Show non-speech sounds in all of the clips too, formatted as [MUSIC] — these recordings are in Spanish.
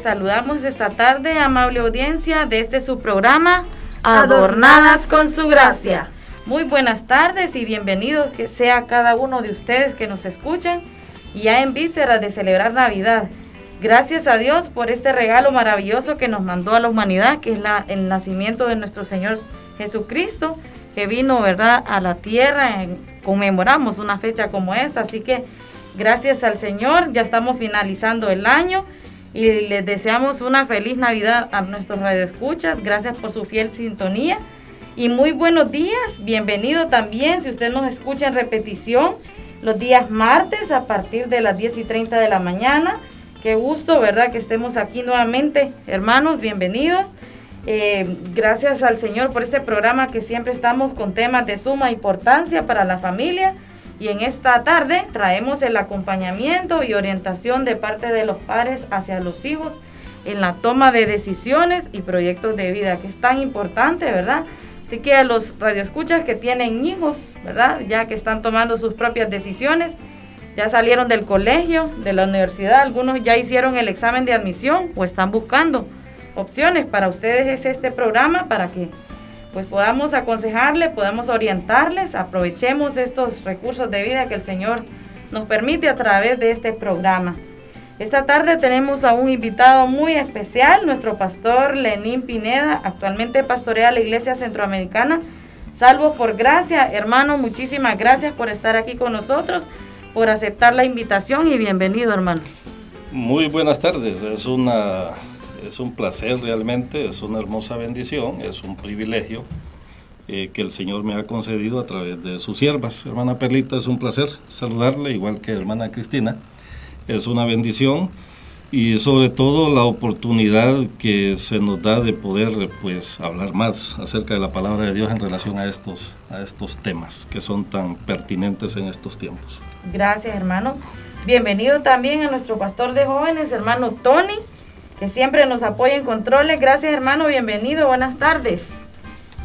Les saludamos esta tarde, amable audiencia, de este su programa, Adornadas con su gracia. Muy buenas tardes y bienvenidos que sea cada uno de ustedes que nos escuchan y ya en vísperas de celebrar Navidad. Gracias a Dios por este regalo maravilloso que nos mandó a la humanidad, que es la, el nacimiento de nuestro Señor Jesucristo, que vino, ¿verdad?, a la tierra. conmemoramos una fecha como esta, así que gracias al Señor, ya estamos finalizando el año y les deseamos una feliz Navidad a nuestros radioescuchas. Gracias por su fiel sintonía y muy buenos días. Bienvenido también si usted nos escucha en repetición los días martes a partir de las 10 y 30 de la mañana. Qué gusto, ¿verdad? Que estemos aquí nuevamente, hermanos, bienvenidos. Eh, gracias al Señor por este programa que siempre estamos con temas de suma importancia para la familia y en esta tarde traemos el acompañamiento y orientación de parte de los padres hacia los hijos en la toma de decisiones y proyectos de vida, que es tan importante, ¿verdad? Así que a los radioescuchas que tienen hijos, ¿verdad? Ya que están tomando sus propias decisiones, ya salieron del colegio, de la universidad, algunos ya hicieron el examen de admisión o están buscando opciones. Para ustedes es este programa para que pues podamos aconsejarle, podamos orientarles, aprovechemos estos recursos de vida que el Señor nos permite a través de este programa. Esta tarde tenemos a un invitado muy especial, nuestro pastor Lenín Pineda, actualmente pastorea la Iglesia Centroamericana. Salvo por gracia, hermano, muchísimas gracias por estar aquí con nosotros, por aceptar la invitación y bienvenido, hermano. Muy buenas tardes, es una es un placer realmente, es una hermosa bendición, es un privilegio eh, que el Señor me ha concedido a través de sus siervas. Hermana Perlita, es un placer saludarle, igual que hermana Cristina. Es una bendición y sobre todo la oportunidad que se nos da de poder pues hablar más acerca de la palabra de Dios en relación a estos a estos temas que son tan pertinentes en estos tiempos. Gracias, hermano. Bienvenido también a nuestro pastor de jóvenes, hermano Tony que siempre nos apoya en controles. Gracias hermano, bienvenido, buenas tardes.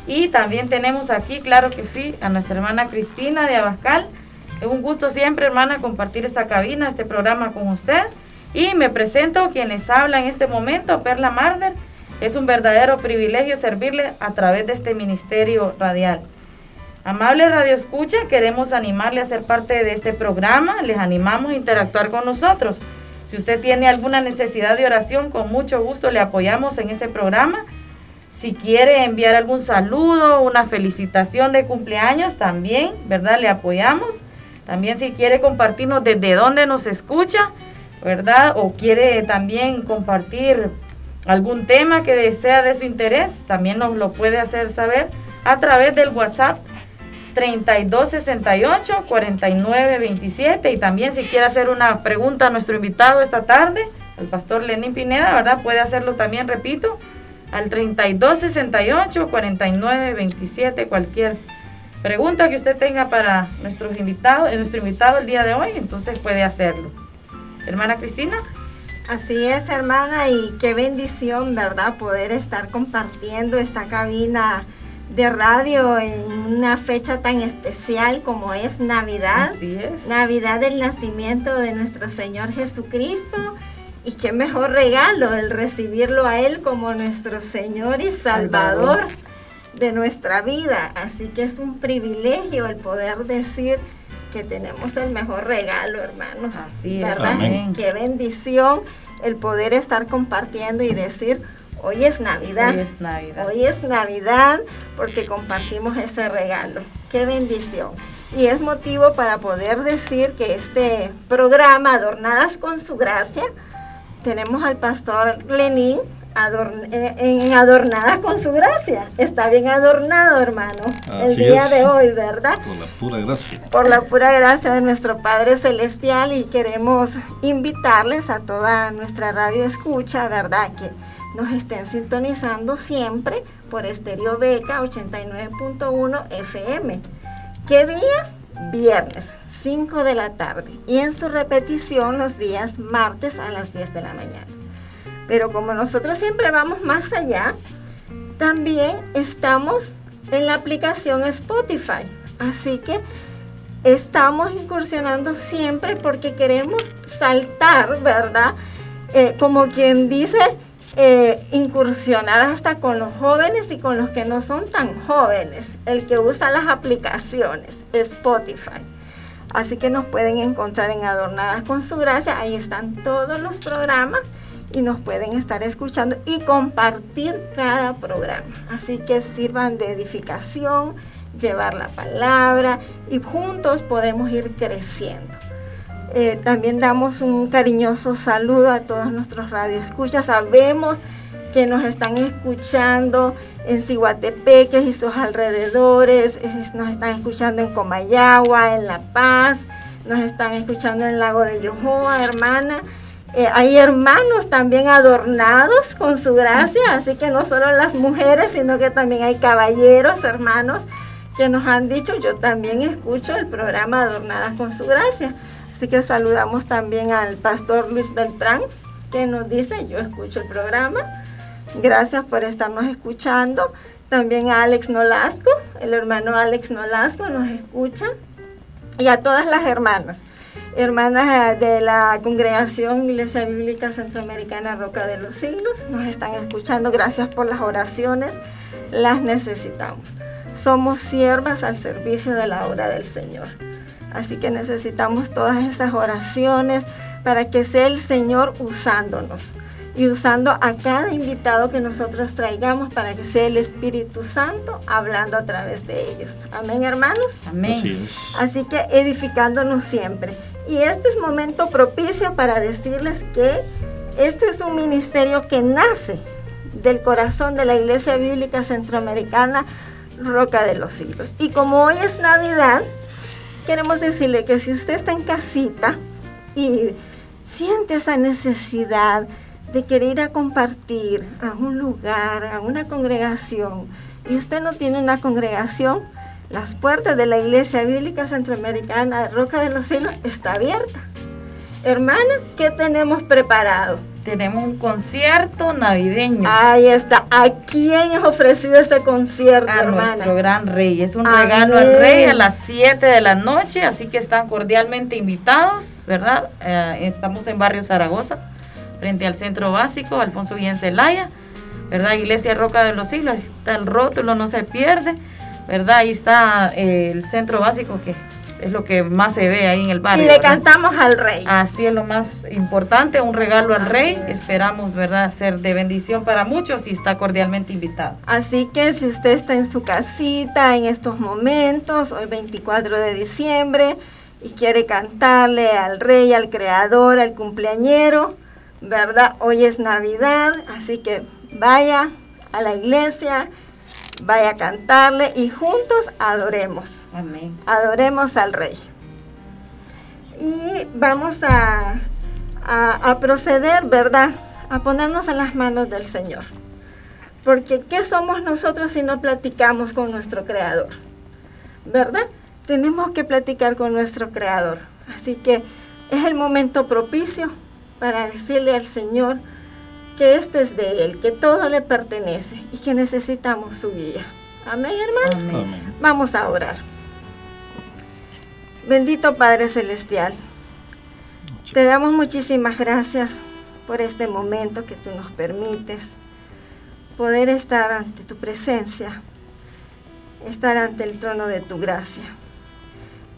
Y también tenemos aquí, claro que sí, a nuestra hermana Cristina de Abascal. Es un gusto siempre, hermana, compartir esta cabina, este programa con usted. Y me presento quienes hablan en este momento, Perla Marder. Es un verdadero privilegio servirle a través de este ministerio radial. Amable Radio Escucha, queremos animarle a ser parte de este programa. Les animamos a interactuar con nosotros. Si usted tiene alguna necesidad de oración, con mucho gusto le apoyamos en este programa. Si quiere enviar algún saludo, una felicitación de cumpleaños, también, ¿verdad? Le apoyamos. También si quiere compartirnos desde dónde nos escucha, ¿verdad? O quiere también compartir algún tema que sea de su interés, también nos lo puede hacer saber a través del WhatsApp 3268 4927 y también si quiere hacer una pregunta a nuestro invitado esta tarde, el pastor Lenín Pineda, ¿verdad? Puede hacerlo también, repito, al 3268 4927 cualquier pregunta que usted tenga para nuestros invitados, eh, nuestro invitado el día de hoy, entonces puede hacerlo. Hermana Cristina. Así es, hermana, y qué bendición, ¿verdad? Poder estar compartiendo esta cabina de radio en una fecha tan especial como es Navidad. Así es. Navidad del nacimiento de nuestro Señor Jesucristo. Y qué mejor regalo el recibirlo a Él como nuestro Señor y Salvador, de nuestra vida. Así que es un privilegio el poder decir que tenemos el mejor regalo, hermanos. Así es. ¿verdad? Qué bendición el poder estar compartiendo y decir, Hoy es Navidad. Hoy es Navidad. Hoy es Navidad porque compartimos ese regalo. Qué bendición. Y es motivo para poder decir que este programa, Adornadas con su gracia, tenemos al pastor Lenín eh, en adornada con su gracia. Está bien adornado, hermano, el día de hoy, ¿verdad? Por la pura gracia. Por la pura gracia de nuestro Padre Celestial y queremos invitarles a toda nuestra radio escucha, ¿verdad? Que nos estén sintonizando siempre por Estéreo Beca 89.1 FM. ¿Qué días? Viernes, 5 de la tarde. Y en su repetición los días martes a las 10 de la mañana. Pero como nosotros siempre vamos más allá, también estamos en la aplicación Spotify. Así que estamos incursionando siempre porque queremos saltar, ¿verdad? Eh, como quien dice, eh, incursionar hasta con los jóvenes y con los que no son tan jóvenes, el que usa las aplicaciones, Spotify. Así que nos pueden encontrar en Adornadas con su gracia, ahí están todos los programas y nos pueden estar escuchando y compartir cada programa. Así que sirvan de edificación, llevar la palabra y juntos podemos ir creciendo. Eh, también damos un cariñoso saludo a todos nuestros radioescuchas. Sabemos que nos están escuchando en Ciguatepeques y sus alrededores, nos están escuchando en Comayagua, en La Paz, nos están escuchando en Lago de Yohoa, hermana. Eh, hay hermanos también adornados con su gracia, así que no solo las mujeres, sino que también hay caballeros, hermanos, que nos han dicho, yo también escucho el programa Adornadas con su gracia. Así que saludamos también al pastor Luis Beltrán, que nos dice, yo escucho el programa. Gracias por estarnos escuchando. También a Alex Nolasco, el hermano Alex Nolasco nos escucha. Y a todas las hermanas hermanas de la Congregación Iglesia Bíblica Centroamericana Roca de los Siglos. Nos están escuchando. Gracias por las oraciones. Las necesitamos. Somos siervas al servicio de la obra del Señor. Así que necesitamos todas esas oraciones para que sea el Señor usándonos y usando a cada invitado que nosotros traigamos para que sea el Espíritu Santo hablando a través de ellos. Amén, hermanos. Amén. Así que edificándonos siempre. Y este es momento propicio para decirles que este es un ministerio que nace del corazón de la Iglesia Bíblica Centroamericana Roca de los Siglos. Y como hoy es Navidad, queremos decirle que si usted está en casita y siente esa necesidad de querer ir a compartir a un lugar, a una congregación, y usted no tiene una congregación, las puertas de la Iglesia Bíblica Centroamericana de Roca de los Cielos está abierta. Hermana, ¿qué tenemos preparado? Tenemos un concierto navideño. Ahí está. ¿A quién es ofrecido ese concierto, a nuestro gran rey. Es un regalo al rey a las 7 de la noche, así que están cordialmente invitados, ¿verdad? Eh, estamos en Barrio Zaragoza, frente al Centro Básico, Alfonso Guillén Celaya, ¿verdad? Iglesia Roca de los Siglos, ahí está el rótulo, no se pierde. ¿verdad? Ahí está eh, el centro básico que es lo que más se ve ahí en el barrio. Y le cantamos al rey. Así es lo más importante, un regalo al rey. Esperamos, ¿verdad?, ser de bendición para muchos y está cordialmente invitado. Así que si usted está en su casita en estos momentos, hoy 24 de diciembre, y quiere cantarle al rey, al creador, al cumpleañero, ¿verdad? Hoy es Navidad, así que vaya a la iglesia vaya a cantarle y juntos adoremos. Amén. Adoremos al Rey. Y vamos a, a, proceder, ¿verdad? A ponernos en las manos del Señor. Porque ¿qué somos nosotros si no platicamos con nuestro Creador? ¿Verdad? Tenemos que platicar con nuestro Creador. Así que es el momento propicio para decirle al Señor, que esto es de Él, que todo le pertenece y que necesitamos su guía. Amén, hermanos. Vamos a orar. Bendito Padre Celestial, te damos muchísimas gracias por este momento que tú nos permites, poder estar ante tu presencia, estar ante el trono de tu gracia.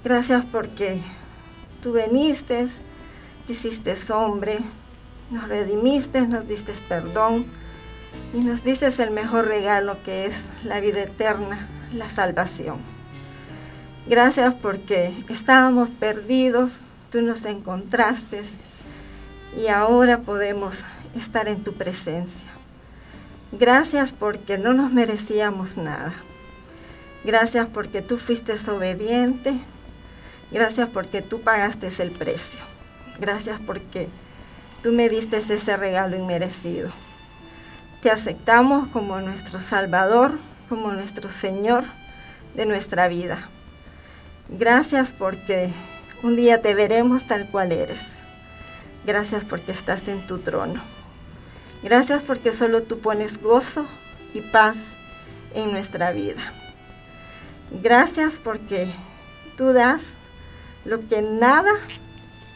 Gracias porque tú veniste, te hiciste hombre, nos redimiste, nos diste perdón, y nos dices el mejor regalo que es la vida eterna, la salvación. Gracias porque estábamos perdidos, tú nos encontraste y ahora podemos estar en tu presencia. Gracias porque no nos merecíamos nada. Gracias porque tú fuiste obediente. Gracias porque tú pagaste el precio. Gracias porque tú me diste ese regalo inmerecido. Te aceptamos como nuestro Salvador, como nuestro Señor de nuestra vida. Gracias porque un día te veremos tal cual eres. Gracias porque estás en tu trono. Gracias porque solo tú pones gozo y paz en nuestra vida. Gracias porque tú das lo que nada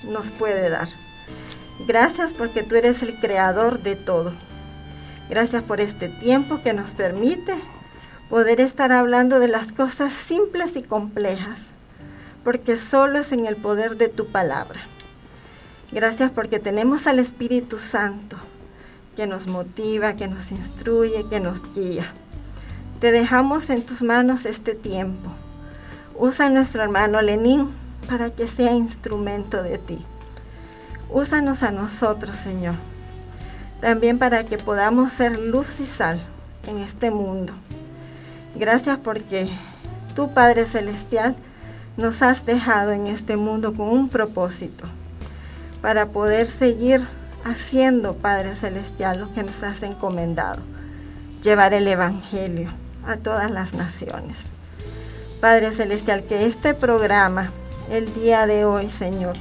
nos puede dar. Gracias porque tú eres el creador de todo. Gracias por este tiempo que nos permite poder estar hablando de las cosas simples y complejas, porque solo es en el poder de tu palabra. Gracias porque tenemos al Espíritu Santo que nos motiva, que nos instruye, que nos guía. Te dejamos en tus manos este tiempo. Usa a nuestro hermano Lenín para que sea instrumento de ti. Úsanos a nosotros, Señor, también para que podamos ser luz y sal en este mundo. Gracias porque tú, Padre Celestial, nos has dejado en este mundo con un propósito, para poder seguir haciendo, Padre Celestial, lo que nos has encomendado, llevar el Evangelio a todas las naciones. Padre Celestial, que este programa, el día de hoy, Señor,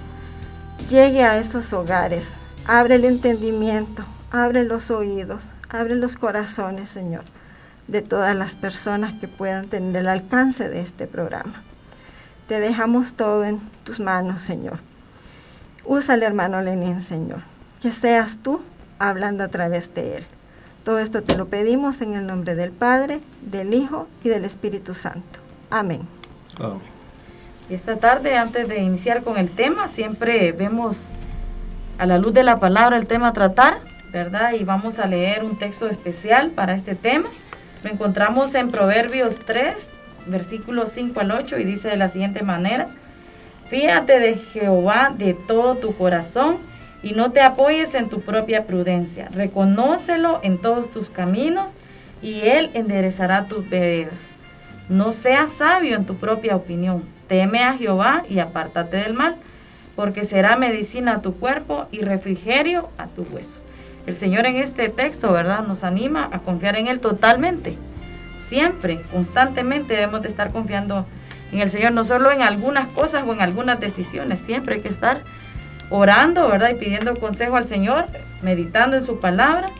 llegue a esos hogares. Abre el entendimiento, abre los oídos, abre los corazones, Señor, de todas las personas que puedan tener el alcance de este programa. Te dejamos todo en tus manos, Señor. Usa al hermano Lenín, Señor que seas tú hablando a través de él. Todo esto te lo pedimos en el nombre del Padre, del Hijo y del Espíritu Santo. Amén. Amén. Esta tarde, antes de iniciar con el tema, siempre vemos a la luz de la palabra el tema a tratar, ¿verdad? Y vamos a leer un texto especial para este tema. Lo encontramos en Proverbios 3, versículos 5 al 8, y dice de la siguiente manera, Fíjate de Jehová de todo tu corazón y no te apoyes en tu propia prudencia. Reconócelo en todos tus caminos y Él enderezará tus veredas. No seas sabio en tu propia opinión. Teme a Jehová y apártate del mal, porque será medicina a tu cuerpo y refrigerio a tu hueso. El Señor en este texto, ¿verdad? Nos anima a confiar en Él totalmente. Siempre, constantemente debemos de estar confiando en el Señor, no solo en algunas cosas o en algunas decisiones, siempre hay que estar orando, ¿verdad? Y pidiendo consejo al Señor, meditando en su palabra,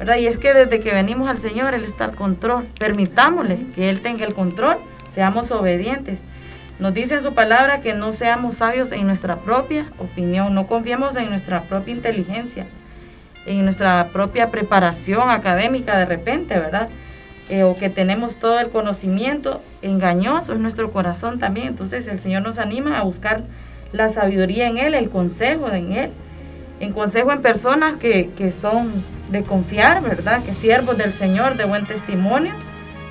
¿verdad? Y es que desde que venimos al Señor, Él está al control. Permitámosle que Él tenga el control, seamos obedientes. Nos dice en su palabra que no seamos sabios en nuestra propia opinión, no confiemos en nuestra propia inteligencia, en nuestra propia preparación académica de repente, ¿verdad? Eh, o que tenemos todo el conocimiento engañoso en nuestro corazón también. Entonces el Señor nos anima a buscar la sabiduría en Él, el consejo en Él, en consejo en personas que, son de confiar, ¿verdad? Que siervos del Señor, de buen testimonio.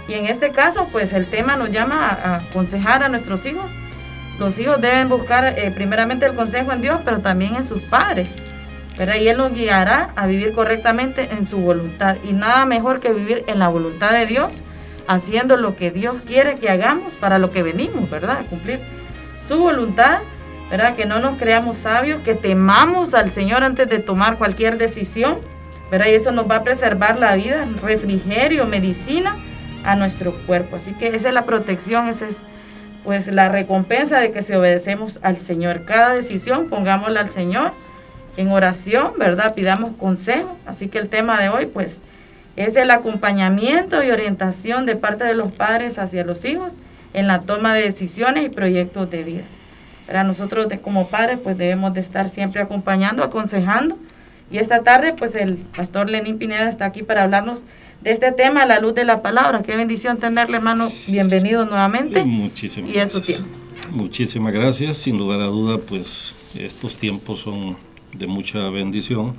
Y en este caso, pues el tema nos llama a, aconsejar a nuestros hijos. Los hijos deben buscar eh, primeramente el consejo en Dios, pero también en sus padres. ¿verdad? Y Él nos guiará a vivir correctamente en su voluntad. Y nada mejor que vivir en la voluntad de Dios, haciendo lo que Dios quiere que hagamos para lo que venimos, ¿verdad? A cumplir su voluntad ¿verdad? Que no nos creamos sabios, que temamos al Señor antes de tomar cualquier decisión, ¿verdad? Y eso nos va a preservar la vida, refrigerio, medicina a nuestro cuerpo. Así que esa es la protección, esa es pues la recompensa de que si obedecemos al Señor. Cada decisión pongámosla al Señor en oración, ¿verdad? Pidamos consejo. Así que el tema de hoy pues es el acompañamiento y orientación de parte de los padres hacia los hijos en la toma de decisiones y proyectos de vida. Para nosotros de, como padres pues debemos de estar siempre acompañando, aconsejando. Y esta tarde pues el pastor Lenín Pineda está aquí para hablarnos de este tema, la luz de la palabra. Qué bendición tenerle, hermano. Bienvenido nuevamente. Muchísimas y gracias. tiempo. Muchísimas gracias. Sin lugar a duda, pues estos tiempos son de mucha bendición.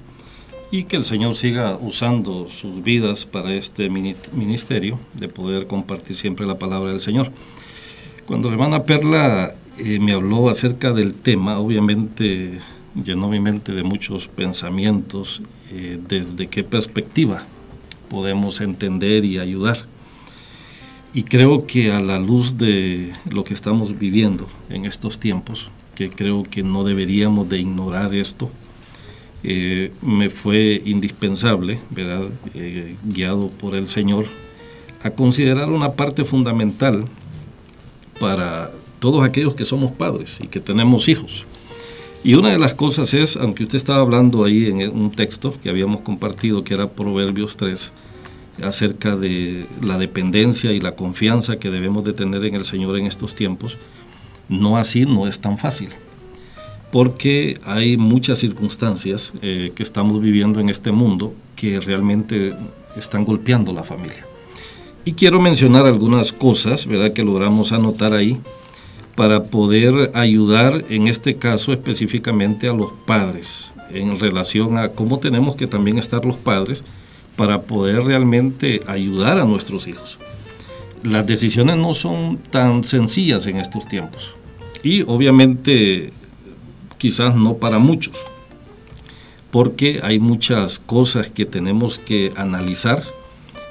y que el Señor siga usando sus vidas para este ministerio de poder compartir siempre la palabra del Señor. Cuando la hermana Perla eh, me habló acerca del tema, obviamente llenó mi mente de muchos pensamientos, eh, desde qué perspectiva podemos entender y ayudar. Y creo que a la luz de lo que estamos viviendo en estos tiempos, que creo que no deberíamos de ignorar esto, eh, me fue indispensable, ¿verdad? Eh, guiado por el Señor, a considerar una parte fundamental para todos aquellos que somos padres y que tenemos hijos. Y una de las cosas es, aunque usted estaba hablando ahí en un texto que habíamos compartido, que era Proverbios 3, acerca de la dependencia y la confianza que debemos de tener en el Señor en estos tiempos, no así no es tan fácil porque hay muchas circunstancias eh, que estamos viviendo en este mundo que realmente están golpeando la familia. Y quiero mencionar algunas cosas, ¿verdad?, que logramos anotar ahí para poder ayudar, en este caso específicamente a los padres, en relación a cómo tenemos que también estar los padres para poder realmente ayudar a nuestros hijos. Las decisiones no son tan sencillas en estos tiempos. Y obviamente quizás no para muchos, porque hay muchas cosas que tenemos que analizar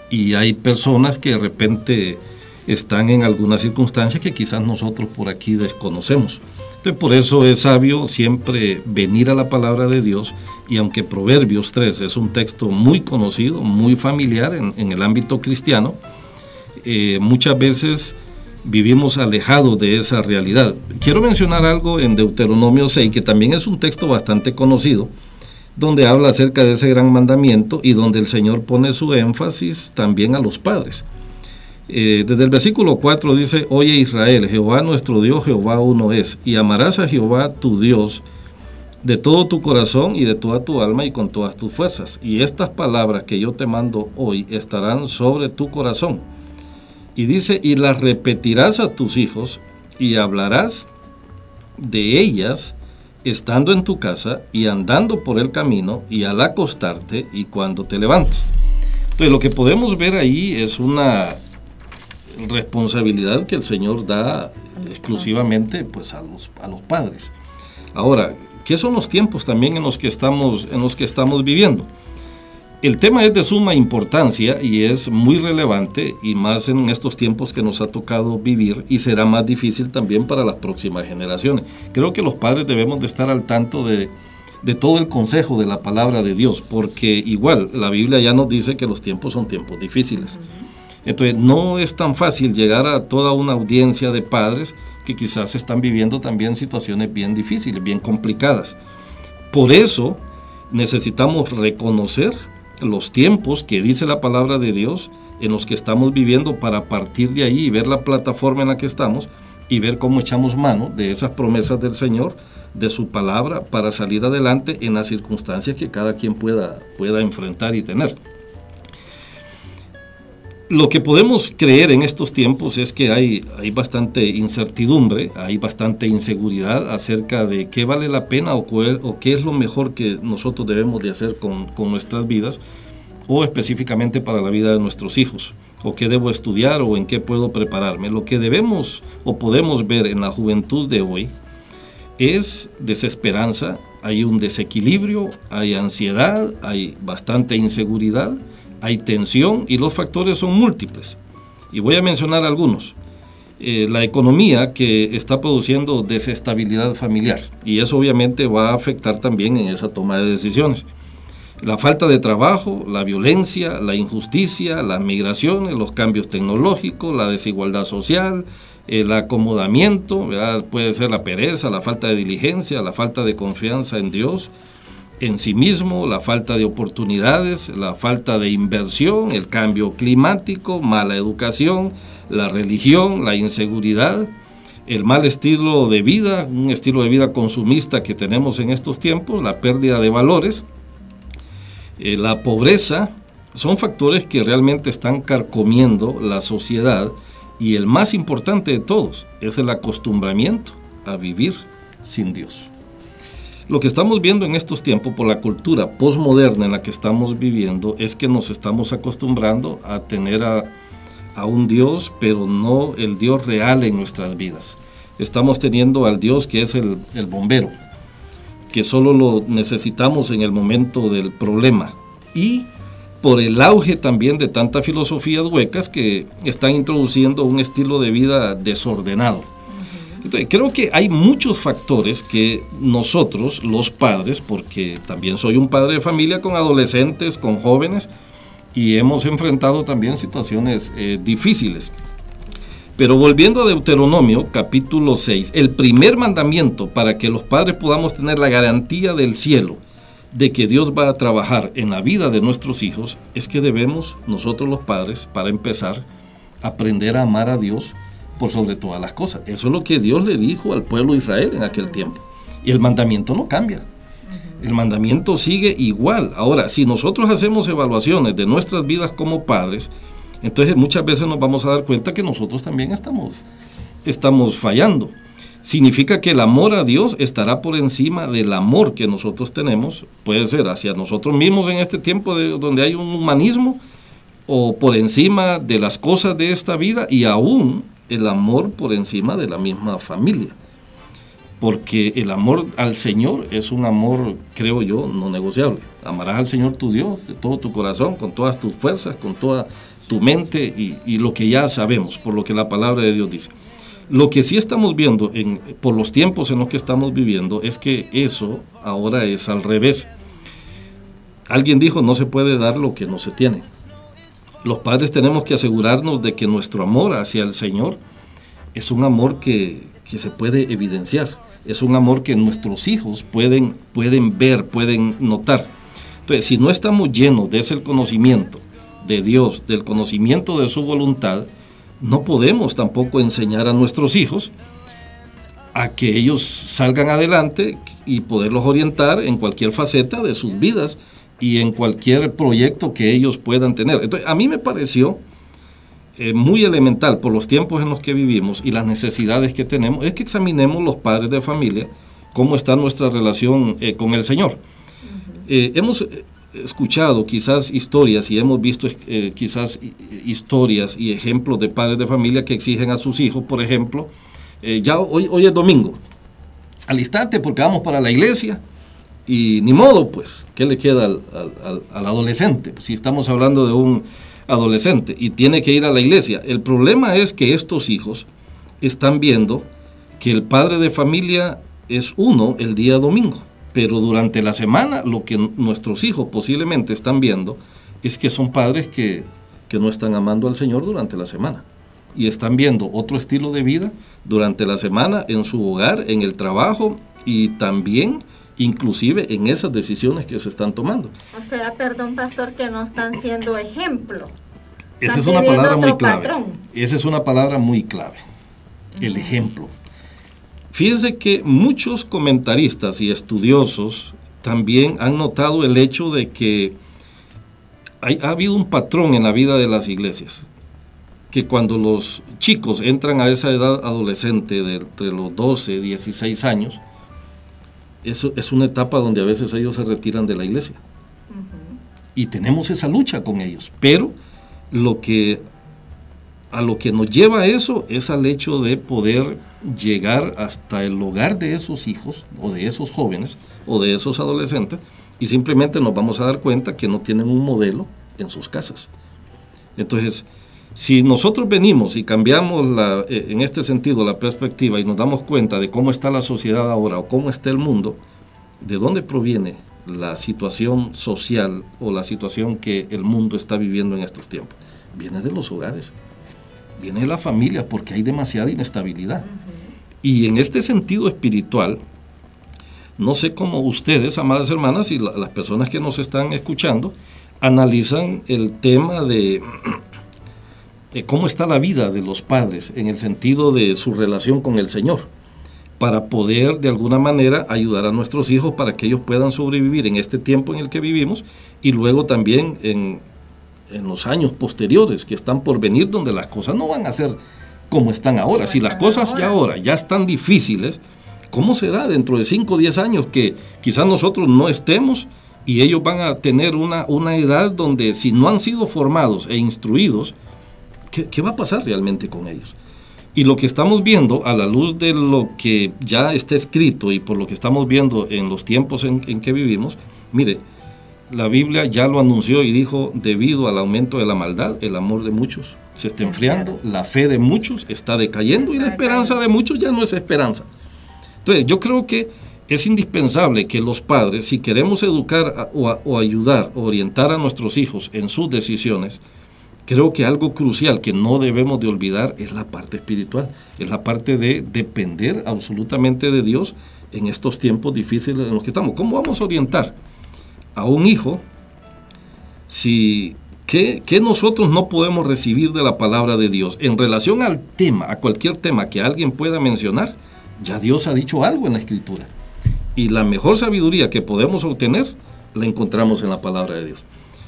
y hay personas que de repente están en algunas circunstancias que quizás nosotros por aquí desconocemos. Entonces por eso es sabio siempre venir a la palabra de Dios y aunque Proverbios 3 es un texto muy conocido, muy familiar en, el ámbito cristiano, eh, muchas veces vivimos alejados de esa realidad. Quiero mencionar algo en Deuteronomio 6, que también es un texto bastante conocido, donde habla acerca de ese gran mandamiento y donde el Señor pone su énfasis también a los padres. Eh, desde el versículo 4 dice, Oye Israel, Jehová nuestro Dios, Jehová uno es, y amarás a Jehová tu Dios de todo tu corazón y de toda tu alma y con todas tus fuerzas. Y estas palabras que yo te mando hoy estarán sobre tu corazón y dice, y las repetirás a tus hijos y hablarás de ellas estando en tu casa y andando por el camino y al acostarte y cuando te levantes. Entonces lo que podemos ver ahí es una responsabilidad que el Señor da exclusivamente pues a los, a los padres. Ahora, ¿qué son los tiempos también en los que estamos, en los que estamos viviendo? El tema es de suma importancia y es muy relevante y más en estos tiempos que nos ha tocado vivir y será más difícil también para las próximas generaciones. Creo que los padres debemos de estar al tanto de, todo el consejo de la palabra de Dios, porque igual la Biblia ya nos dice que los tiempos son tiempos difíciles. Entonces no es tan fácil llegar a toda una audiencia de padres que quizás están viviendo también situaciones bien difíciles, bien complicadas. Por eso necesitamos reconocer los tiempos que dice la palabra de Dios en los que estamos viviendo para partir de ahí y ver la plataforma en la que estamos y ver cómo echamos mano de esas promesas del Señor, de su palabra, para salir adelante en las circunstancias que cada quien pueda, pueda enfrentar y tener. Lo que podemos creer en estos tiempos es que hay, hay bastante incertidumbre, hay bastante inseguridad acerca de qué vale la pena o, o qué es lo mejor que nosotros debemos de hacer con, con, nuestras vidas o específicamente para la vida de nuestros hijos o qué debo estudiar o en qué puedo prepararme. Lo que debemos o podemos ver en la juventud de hoy es desesperanza, hay un desequilibrio, hay ansiedad, hay bastante inseguridad hay tensión y los factores son múltiples. Y voy a mencionar algunos. Eh, la economía que está produciendo desestabilidad familiar y eso obviamente va a afectar también en esa toma de decisiones. La falta de trabajo, la violencia, la injusticia, las migraciones, los cambios tecnológicos, la desigualdad social, el acomodamiento, puede ser la pereza, la falta de diligencia, la falta de confianza en Dios, en sí mismo, la falta de oportunidades, la falta de inversión, el cambio climático, mala educación, la religión, la inseguridad, el mal estilo de vida, un estilo de vida consumista que tenemos en estos tiempos, la pérdida de valores, eh, la pobreza, son factores que realmente están carcomiendo la sociedad y el más importante de todos es el acostumbramiento a vivir sin Dios. Lo que estamos viendo en estos tiempos por la cultura postmoderna en la que estamos viviendo es que nos estamos acostumbrando a tener a, un Dios, pero no el Dios real en nuestras vidas. Estamos teniendo al Dios que es el, el bombero, que solo lo necesitamos en el momento del problema. Y por el auge también de tantas filosofías huecas que están introduciendo un estilo de vida desordenado creo que hay muchos factores que nosotros, los padres, porque también soy un padre de familia con adolescentes, con jóvenes, y hemos enfrentado también situaciones eh, difíciles. Pero volviendo a Deuteronomio capítulo 6, el primer mandamiento para que los padres podamos tener la garantía del cielo de que Dios va a trabajar en la vida de nuestros hijos es que debemos nosotros los padres, para empezar, aprender a amar a Dios por sobre todas las cosas. Eso es lo que Dios le dijo al pueblo de Israel en aquel tiempo. Y el mandamiento no cambia. El mandamiento sigue igual. Ahora, si nosotros hacemos evaluaciones de nuestras vidas como padres, entonces muchas veces nos vamos a dar cuenta que nosotros también estamos, estamos fallando. Significa que el amor a Dios estará por encima del amor que nosotros tenemos, puede ser hacia nosotros mismos en este tiempo de, donde hay un humanismo, o por encima de las cosas de esta vida y aún el amor por encima de la misma familia. Porque el amor al Señor es un amor, creo yo, no negociable. Amarás al Señor tu Dios de todo tu corazón, con todas tus fuerzas, con toda tu mente y, lo que ya sabemos, por lo que la palabra de Dios dice. Lo que sí estamos viendo en, por los tiempos en los que estamos viviendo es que eso ahora es al revés. Alguien dijo, no se puede dar lo que no se tiene los padres tenemos que asegurarnos de que nuestro amor hacia el Señor es un amor que, se puede evidenciar, es un amor que nuestros hijos pueden, pueden ver, pueden notar. Entonces, si no estamos llenos de ese conocimiento de Dios, del conocimiento de su voluntad, no podemos tampoco enseñar a nuestros hijos a que ellos salgan adelante y poderlos orientar en cualquier faceta de sus vidas y en cualquier proyecto que ellos puedan tener. Entonces, a mí me pareció eh, muy elemental por los tiempos en los que vivimos y las necesidades que tenemos, es que examinemos los padres de familia, cómo está nuestra relación eh, con el Señor. Eh, hemos escuchado quizás historias y hemos visto quizás historias y ejemplos de padres de familia que exigen a sus hijos, por ejemplo, ya hoy, hoy es domingo, al instante porque vamos para la iglesia, y ni modo, pues, ¿qué le queda al, adolescente? Pues, si estamos hablando de un adolescente y tiene que ir a la iglesia. El problema es que estos hijos están viendo que el padre de familia es uno el día domingo, pero durante la semana lo que nuestros hijos posiblemente están viendo es que son padres que, que no están amando al Señor durante la semana y están viendo otro estilo de vida durante la semana en su hogar, en el trabajo y también inclusive en esas decisiones que se están tomando. O sea, perdón, pastor, que no están siendo ejemplo. Esa es una palabra muy clave. Esa es una palabra muy clave. El ejemplo. Fíjense que muchos comentaristas y estudiosos también han notado el hecho de que ha habido un patrón en la vida de las iglesias, que cuando los chicos entran a esa edad adolescente de entre los 12, 16 años, eso es una etapa donde a veces ellos se retiran de la iglesia. Y tenemos esa lucha con ellos. Pero lo que a lo que nos lleva eso es al hecho de poder llegar hasta el hogar de esos hijos o de esos jóvenes o de esos adolescentes y simplemente nos vamos a dar cuenta que no tienen un modelo en sus casas. Entonces, si nosotros venimos y cambiamos la, eh, en este sentido la perspectiva y nos damos cuenta de cómo está la sociedad ahora o cómo está el mundo, ¿de dónde proviene la situación social o la situación que el mundo está viviendo en estos tiempos? Viene de los hogares, viene de la familia porque hay demasiada inestabilidad. Y en este sentido espiritual, no sé cómo ustedes, amadas hermanas, y las personas que nos están escuchando, analizan el tema de [CLEARS THROAT] eh, cómo está la vida de los padres en el sentido de su relación con el Señor, para poder de alguna manera ayudar a nuestros hijos para que ellos puedan sobrevivir en este tiempo en el que vivimos y luego también en, en los años posteriores que están por venir donde las cosas no van a ser como están ahora. Si las cosas ya ahora ya están difíciles, ¿Cómo será dentro de 5 o 10 años que quizás nosotros no estemos y ellos van a tener una, una edad donde si no han sido formados e instruidos, ¿qué, ¿qué va a pasar realmente con ellos? Y lo que estamos viendo a la luz de lo que ya está escrito y por lo que estamos viendo en los tiempos en, que vivimos, mire, la Biblia ya lo anunció y dijo, debido al aumento de la maldad, el amor de muchos se está enfriando, la fe de muchos está decayendo y la esperanza de muchos ya no es esperanza. Entonces, yo creo que es indispensable que los padres, si queremos educar o, o ayudar o orientar a nuestros hijos en sus decisiones, creo que algo crucial que no debemos de olvidar es la parte espiritual, es la parte de depender absolutamente de Dios en estos tiempos difíciles en los que estamos. ¿Cómo vamos a orientar a un hijo si ¿qué, nosotros no podemos recibir de la palabra de Dios? En relación al tema, a cualquier tema que alguien pueda mencionar, ya Dios ha dicho algo en la escritura. Y la mejor sabiduría que podemos obtener la encontramos en la palabra de Dios.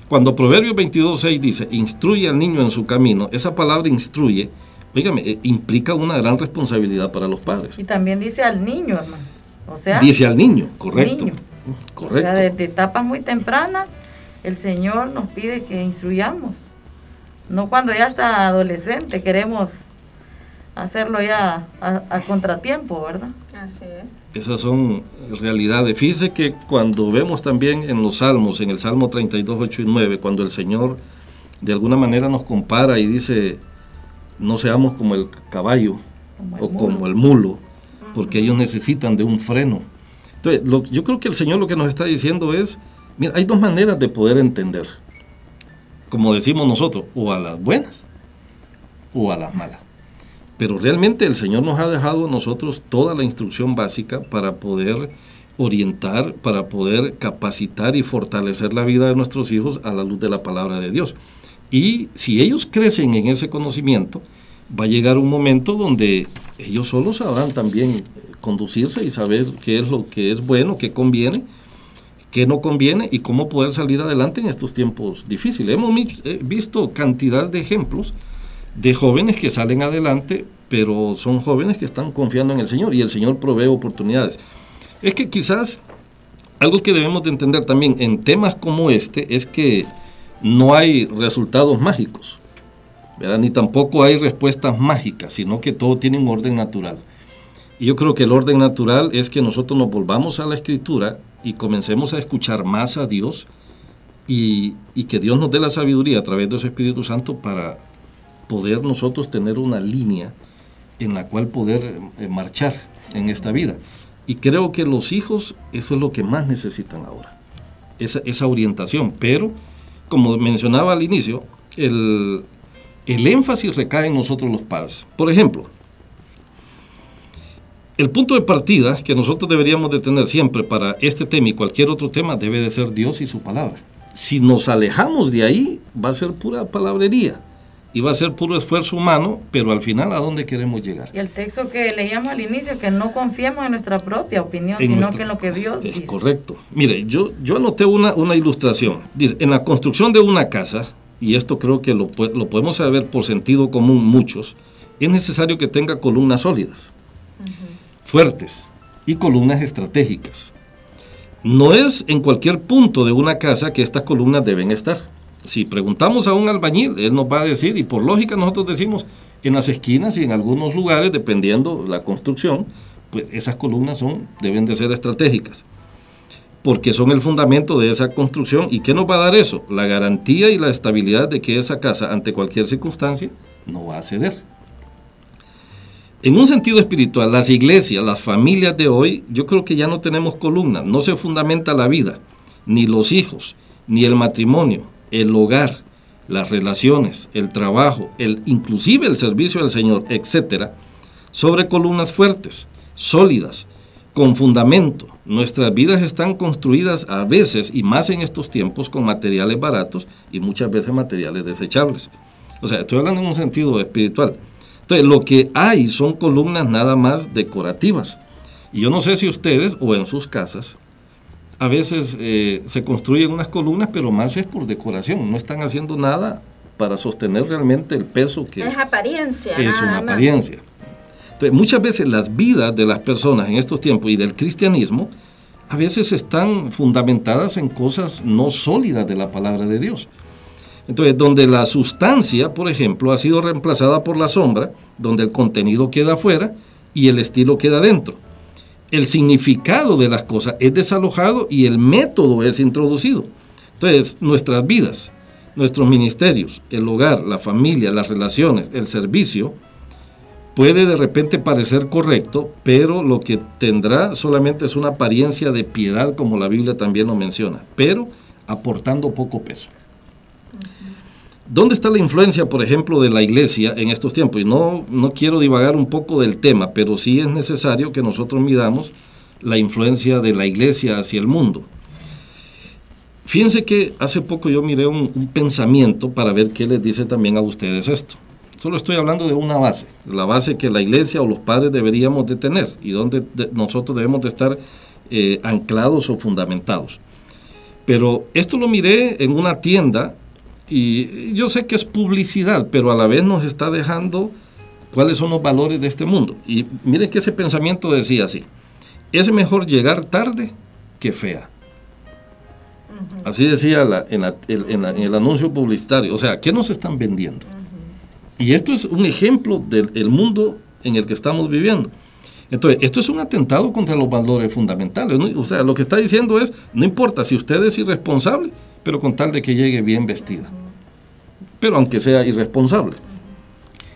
Cuando Proverbios 22.6 dice, instruye al niño en su camino, esa palabra instruye, oígame, eh, implica una gran responsabilidad para los padres. Y también dice al niño, hermano. O sea, dice al niño, correcto. correcto. O sea, desde etapas muy tempranas, el Señor nos pide que instruyamos. No cuando ya está adolescente, queremos hacerlo ya a contratiempo, ¿verdad? Así es. Esas son realidades. Fíjese que cuando vemos también en los salmos, en el Salmo 32, 8 y 9, cuando el Señor de alguna manera nos compara y dice, no seamos como el caballo o como el mulo, porque ellos necesitan de un freno. Entonces, yo creo que el Señor lo que nos está diciendo es, mira, hay dos maneras de poder entender, como decimos nosotros, o a las buenas o a las malas. Pero realmente el Señor nos ha dejado a nosotros toda la instrucción básica para poder orientar, para poder capacitar y fortalecer la vida de nuestros hijos a la luz de la palabra de Dios. Y si ellos crecen en ese conocimiento, va a llegar un momento donde ellos solos sabrán también eh, conducirse y saber qué es lo que es bueno, qué conviene, qué no conviene y cómo poder salir adelante en estos tiempos difíciles. Hemos eh, visto cantidad de ejemplos de jóvenes que salen adelante, pero son jóvenes que están confiando en el Señor y el Señor provee oportunidades. Es que quizás algo que debemos de entender también en temas como este es que no hay resultados mágicos, ni tampoco hay respuestas mágicas, sino que todo tiene un orden natural. Y yo creo que el orden natural es que nosotros nos volvamos a la escritura y comencemos a escuchar más a Dios y que Dios nos dé la sabiduría a través de su Espíritu Santo para poder nosotros tener una línea en la cual poder eh, marchar en esta vida. Y creo que los hijos, eso es lo que más necesitan ahora, esa, esa orientación. Pero, como mencionaba al inicio, el, el énfasis recae en nosotros los padres. Por ejemplo, el punto de partida que nosotros deberíamos de tener siempre para este tema y cualquier otro tema debe de ser Dios y su palabra. Si nos alejamos de ahí, va a ser pura palabrería y va a ser puro esfuerzo humano, pero al final a dónde queremos llegar. Y el texto que leíamos al inicio, que no confiemos en nuestra propia opinión, sino que en lo que Dios es dice. Correcto. Mire, yo, yo anoté una, una ilustración. Dice, en la construcción de una casa, y esto creo que lo, lo podemos saber por sentido común muchos, es necesario que tenga columnas sólidas, fuertes y columnas estratégicas. No es en cualquier punto de una casa que estas columnas deben estar si preguntamos a un albañil, él nos va a decir, y por lógica nosotros decimos, en las esquinas y en algunos lugares, dependiendo la construcción, pues esas columnas son, deben de ser estratégicas, porque son el fundamento de esa construcción. ¿Y qué nos va a dar eso? La garantía y la estabilidad de que esa casa, ante cualquier circunstancia, no va a ceder. En un sentido espiritual, las iglesias, las familias de hoy, yo creo que ya no tenemos columnas, no se fundamenta la vida, ni los hijos, ni el matrimonio, el hogar, las relaciones, el trabajo, el, inclusive el servicio al Señor, etcétera, sobre columnas fuertes, sólidas, con fundamento. Nuestras vidas están construidas a veces, y más en estos tiempos, con materiales baratos y muchas veces materiales desechables. O sea, estoy hablando en un sentido espiritual. Entonces, lo que hay son columnas nada más decorativas. Y yo no sé si ustedes o en sus casas a veces eh, se construyen unas columnas, pero más es por decoración, no están haciendo nada para sostener realmente el peso que es apariencia. Es una apariencia. Entonces, muchas veces las vidas de las personas en estos tiempos y del cristianismo a veces están fundamentadas en cosas no sólidas de la palabra de Dios. Entonces, donde la sustancia, por ejemplo, ha sido reemplazada por la sombra, donde el contenido queda afuera y el estilo queda dentro. El significado de las cosas es desalojado y el método es introducido. Entonces, nuestras vidas, nuestros ministerios, el hogar, la familia, las relaciones, el servicio, puede de repente parecer correcto, pero lo que tendrá solamente es una apariencia de piedad, como la Biblia también lo menciona, pero aportando poco peso. ¿Dónde está la influencia, por ejemplo, de la iglesia en estos tiempos? Y no, no quiero divagar un poco del tema, pero sí es necesario que nosotros midamos la influencia de la iglesia hacia el mundo. Fíjense que hace poco yo miré un, pensamiento para ver qué les dice también a ustedes esto. Solo estoy hablando de una base, la base que la iglesia o los padres deberíamos de tener y donde nosotros debemos de estar eh, anclados o fundamentados. Pero esto lo miré en una tienda y yo sé que es publicidad, pero a la vez nos está dejando cuáles son los valores de este mundo. Y miren que ese pensamiento decía así, es mejor llegar tarde que fea. Así decía en, en, el anuncio publicitario. O sea, ¿qué nos están vendiendo? Y esto es un ejemplo del mundo en el que estamos viviendo. Entonces, esto es un atentado contra los valores fundamentales. O sea, lo que está diciendo es, no importa si usted es irresponsable, pero con tal de que llegue bien vestida. Pero aunque sea irresponsable.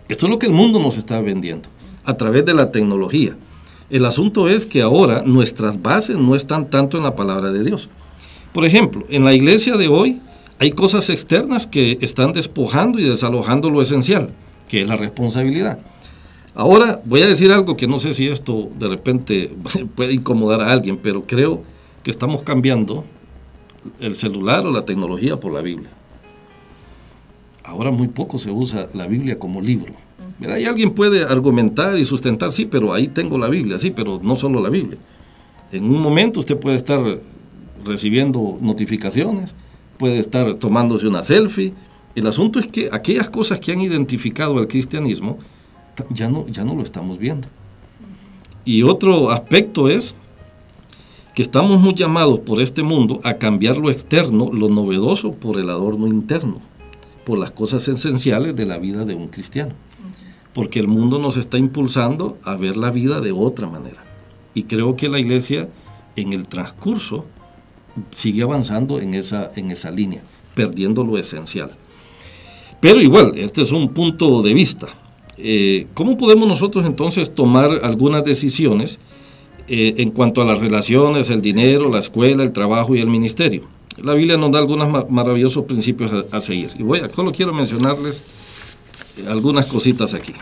Esto es lo que el mundo nos está vendiendo a través de la tecnología. El asunto es que ahora nuestras bases no están tanto en la palabra de Dios. Por ejemplo, en la iglesia de hoy hay cosas externas que están despojando y desalojando lo esencial, que es la responsabilidad. Ahora voy a decir algo que no sé si esto de repente [LAUGHS] puede incomodar a alguien, pero creo que estamos cambiando el celular o la tecnología por la Biblia. Ahora muy poco se usa la Biblia como libro. Mira, y alguien puede argumentar y sustentar, sí, pero ahí tengo la Biblia, sí, pero no solo la Biblia. En un momento usted puede estar recibiendo notificaciones, puede estar tomándose una selfie. El asunto es que aquellas cosas que han identificado al cristianismo ya no, ya no lo estamos viendo. Y otro aspecto es que estamos muy llamados por este mundo a cambiar lo externo, lo novedoso, por el adorno interno, por las cosas esenciales de la vida de un cristiano. Porque el mundo nos está impulsando a ver la vida de otra manera. Y creo que la iglesia en el transcurso sigue avanzando en esa, en esa línea, perdiendo lo esencial. Pero igual, este es un punto de vista. Eh, ¿Cómo podemos nosotros entonces tomar algunas decisiones eh, en cuanto a las relaciones, el dinero, la escuela, el trabajo y el ministerio? La Biblia nos da algunos maravillosos principios a, a, seguir. Y voy a, solo quiero mencionarles algunas cositas aquí.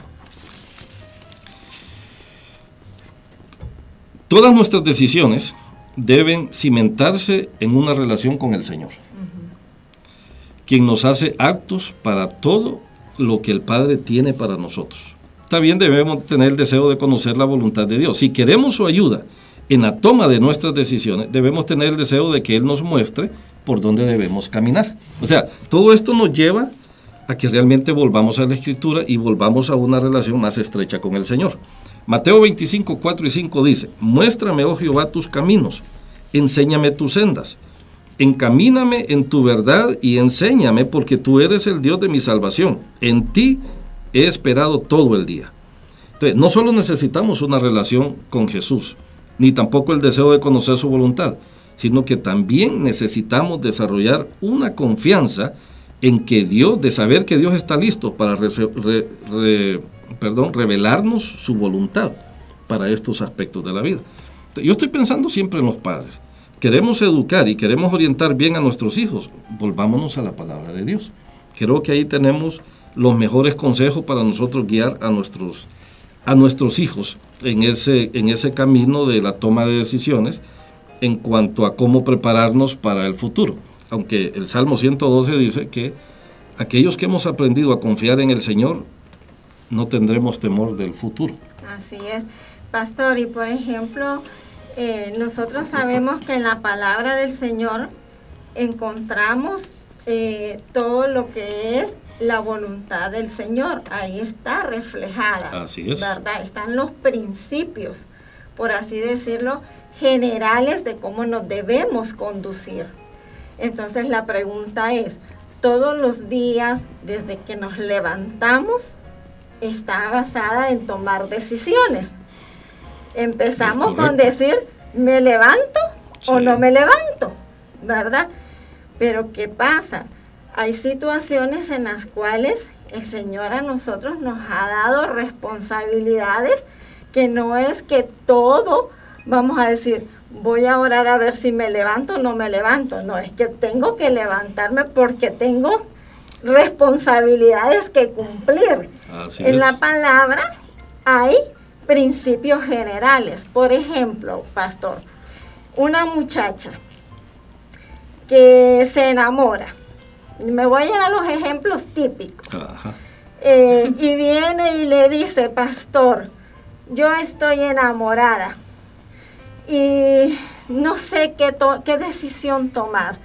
Todas nuestras decisiones deben cimentarse en una relación con el Señor, quien nos hace actos para todo lo que el Padre tiene para nosotros. También debemos tener el deseo de conocer la voluntad de Dios. Si queremos su ayuda en la toma de nuestras decisiones, debemos tener el deseo de que Él nos muestre por dónde debemos caminar. O sea, todo esto nos lleva a que realmente volvamos a la Escritura y volvamos a una relación más estrecha con el Señor. Mateo 25, 4 y 5 dice, muéstrame, oh Jehová, tus caminos, enséñame tus sendas, encamíname en tu verdad y enséñame, porque tú eres el Dios de mi salvación. En ti he esperado todo el día. Entonces, no solo necesitamos una relación con Jesús, ni tampoco el deseo de conocer su voluntad, sino que también necesitamos desarrollar una confianza en que Dios, de saber que Dios está listo para perdón, revelarnos su voluntad para estos aspectos de la vida. Yo estoy pensando siempre en los padres. Queremos educar y queremos orientar bien a nuestros hijos. Volvámonos a la palabra de Dios. Creo que ahí tenemos los mejores consejos para nosotros guiar a nuestros, a nuestros hijos en ese, en ese camino de la toma de decisiones en cuanto a cómo prepararnos para el futuro. Aunque el Salmo 112 dice que aquellos que hemos aprendido a confiar en el Señor no tendremos temor del futuro. Así es. Pastor, y por ejemplo, eh, nosotros sabemos que en la palabra del Señor encontramos eh, todo lo que es la voluntad del Señor. Ahí está reflejada. Así es. ¿Verdad? Están los principios, por así decirlo, generales de cómo nos debemos conducir. Entonces la pregunta es, todos los días desde que nos levantamos está basada en tomar decisiones. Empezamos con decir, ¿me levanto o no me levanto? ¿Verdad? Pero ¿qué pasa? Hay situaciones en las cuales el Señor a nosotros nos ha dado responsabilidades que no es que todo, vamos a decir, voy a orar a ver si me levanto o no me levanto. No, es que tengo que levantarme porque tengo responsabilidades que cumplir. en la palabra hay principios generales. Por ejemplo, pastor, una muchacha que se enamora. Me voy a ir a los ejemplos típicos. Eh, y viene y le dice, pastor, yo estoy enamorada y no sé qué, qué decisión tomar.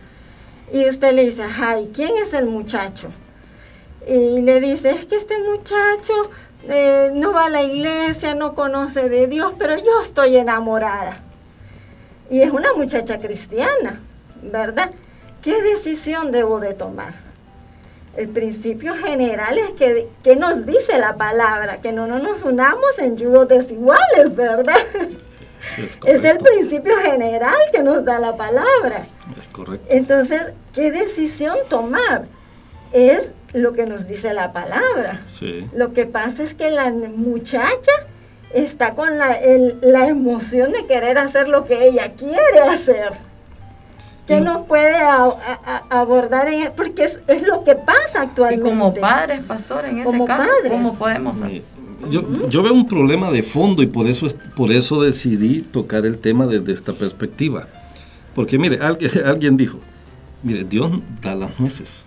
Y usted le dice, ay, ¿quién es el muchacho? Y le dice, es que este muchacho eh, no va a la iglesia, no conoce de Dios, pero yo estoy enamorada. Y es una muchacha cristiana, ¿verdad? ¿Qué decisión debo de tomar? El principio general es que, que nos dice la palabra, que no, no nos unamos en yugos desiguales, ¿verdad? Es, el principio general que nos da la palabra. Es correcto. Entonces, ¿qué decisión tomar? Es lo que nos dice la palabra. Sí. Lo que pasa es que la muchacha está con la, la emoción de querer hacer lo que ella quiere hacer. ¿Qué nos puede abordar en Porque es, es, lo que pasa actualmente. Y como padres, pastor, en ese como caso, ¿cómo podemos hacer? Yo, veo un problema de fondo y por eso, por eso decidí tocar el tema desde esta perspectiva. Porque mire, alguien, [LAUGHS] alguien dijo, mire, Dios da las nueces,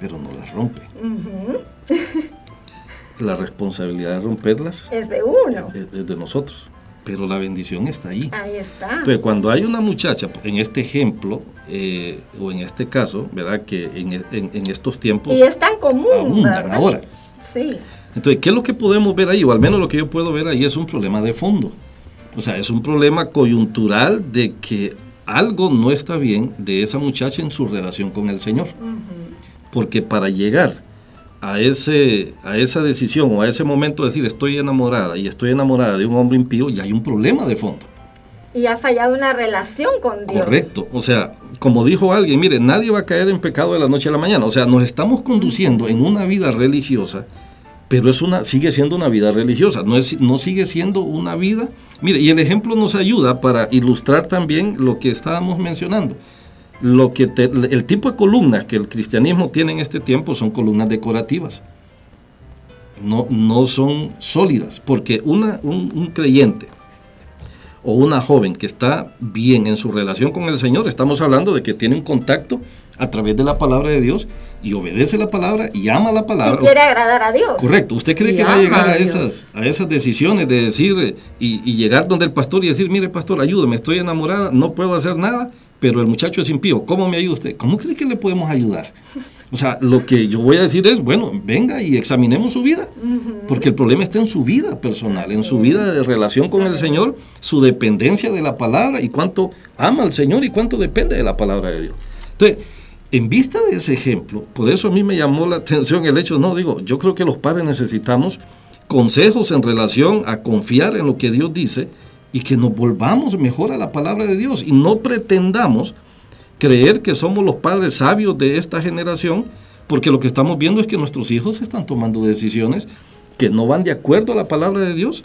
pero no las rompe. [LAUGHS] La responsabilidad de romperlas es de uno. Es, de nosotros. Pero la bendición está ahí. Ahí está. Entonces, cuando hay una muchacha, en este ejemplo, eh, o en este caso, ¿verdad? Que en, estos tiempos... Y es tan común. Abundan ahora. Sí. Entonces, ¿qué es lo que podemos ver ahí? O al menos lo que yo puedo ver ahí es un problema de fondo. O sea, es un problema coyuntural de que algo no está bien de esa muchacha en su relación con el Señor. Porque para llegar a, ese, a esa decisión o a ese momento de decir estoy enamorada y estoy enamorada de un hombre impío, ya hay un problema de fondo. Y ha fallado una relación con Dios. Correcto. O sea, como dijo alguien, mire, nadie va a caer en pecado de la noche a la mañana. O sea, nos estamos conduciendo en una vida religiosa pero es una, sigue siendo una vida religiosa, no, es, no sigue siendo una vida. Mire, y el ejemplo nos ayuda para ilustrar también lo que estábamos mencionando. Lo que el tipo de columnas que el cristianismo tiene en este tiempo son columnas decorativas. No, no son sólidas, porque una, un creyente o una joven que está bien en su relación con el Señor, estamos hablando de que tiene un contacto a través de la palabra de Dios y obedece la palabra y ama la palabra. Y quiere agradar a Dios. Correcto. ¿Usted cree que va a llegar a, esas, a esas decisiones de decir y, llegar donde el pastor y decir, mire pastor, ayúdeme, estoy enamorada, no puedo hacer nada, pero el muchacho es impío, ¿cómo me ayuda usted? ¿Cómo cree que le podemos ayudar? O sea, lo que yo voy a decir es, bueno, venga y examinemos su vida, porque el problema está en su vida personal, en su vida de relación con el Señor, su dependencia de la palabra y cuánto ama al Señor y cuánto depende de la palabra de Dios. Entonces, en vista de ese ejemplo, por eso a mí me llamó la atención el hecho, no digo, yo creo que los padres necesitamos consejos en relación a confiar en lo que Dios dice y que nos volvamos mejor a la palabra de Dios y no pretendamos creer que somos los padres sabios de esta generación, porque lo que estamos viendo es que nuestros hijos están tomando decisiones que no van de acuerdo a la palabra de Dios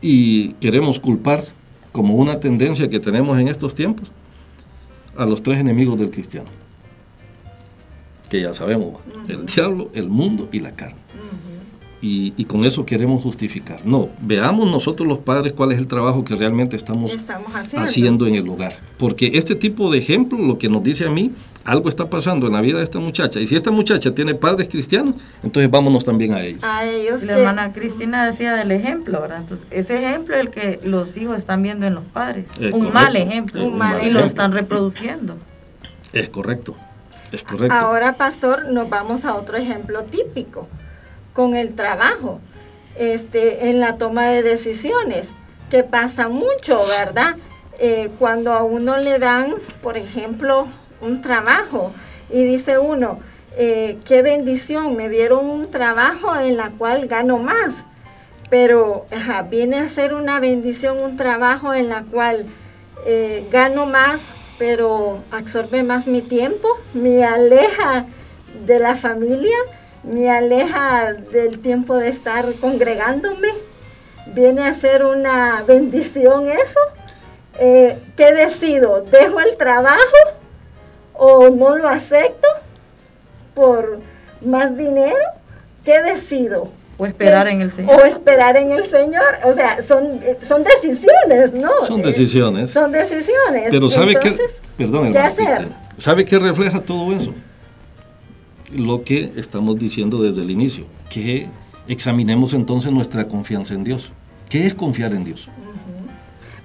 y queremos culpar como una tendencia que tenemos en estos tiempos a los tres enemigos del cristiano que ya sabemos, el diablo, el mundo y la carne. Y, con eso queremos justificar. No, veamos nosotros los padres cuál es el trabajo que realmente estamos, haciendo. en el hogar. Porque este tipo de ejemplo, lo que nos dice a mí, algo está pasando en la vida de esta muchacha. Y si esta muchacha tiene padres cristianos, entonces vámonos también a ellos. A ellos. La hermana Cristina decía del ejemplo, ¿verdad? Entonces, ese ejemplo es el que los hijos están viendo en los padres. un mal ejemplo. y lo están reproduciendo. Es correcto. Es correcto. Ahora, pastor, nos vamos a otro ejemplo típico, con el trabajo, este, en la toma de decisiones, que pasa mucho, ¿verdad? Eh, cuando a uno le dan, por ejemplo, un trabajo y dice uno, eh, qué bendición, me dieron un trabajo en la cual gano más, pero viene a ser una bendición un trabajo en la cual eh, gano más, pero absorbe más mi tiempo, me aleja de la familia, me aleja del tiempo de estar congregándome. Viene a ser una bendición eso. Eh, ¿Qué decido? ¿Dejo el trabajo o no lo acepto por más dinero? ¿Qué decido? O esperar en el Señor. O esperar en el Señor. O sea, son, son decisiones, ¿no? Son decisiones. Son decisiones. Pero ¿sabe qué? Perdón, ¿qué hacer? ¿Sabe qué refleja todo eso? Lo que estamos diciendo desde el inicio. Que examinemos entonces nuestra confianza en Dios. ¿Qué es confiar en Dios?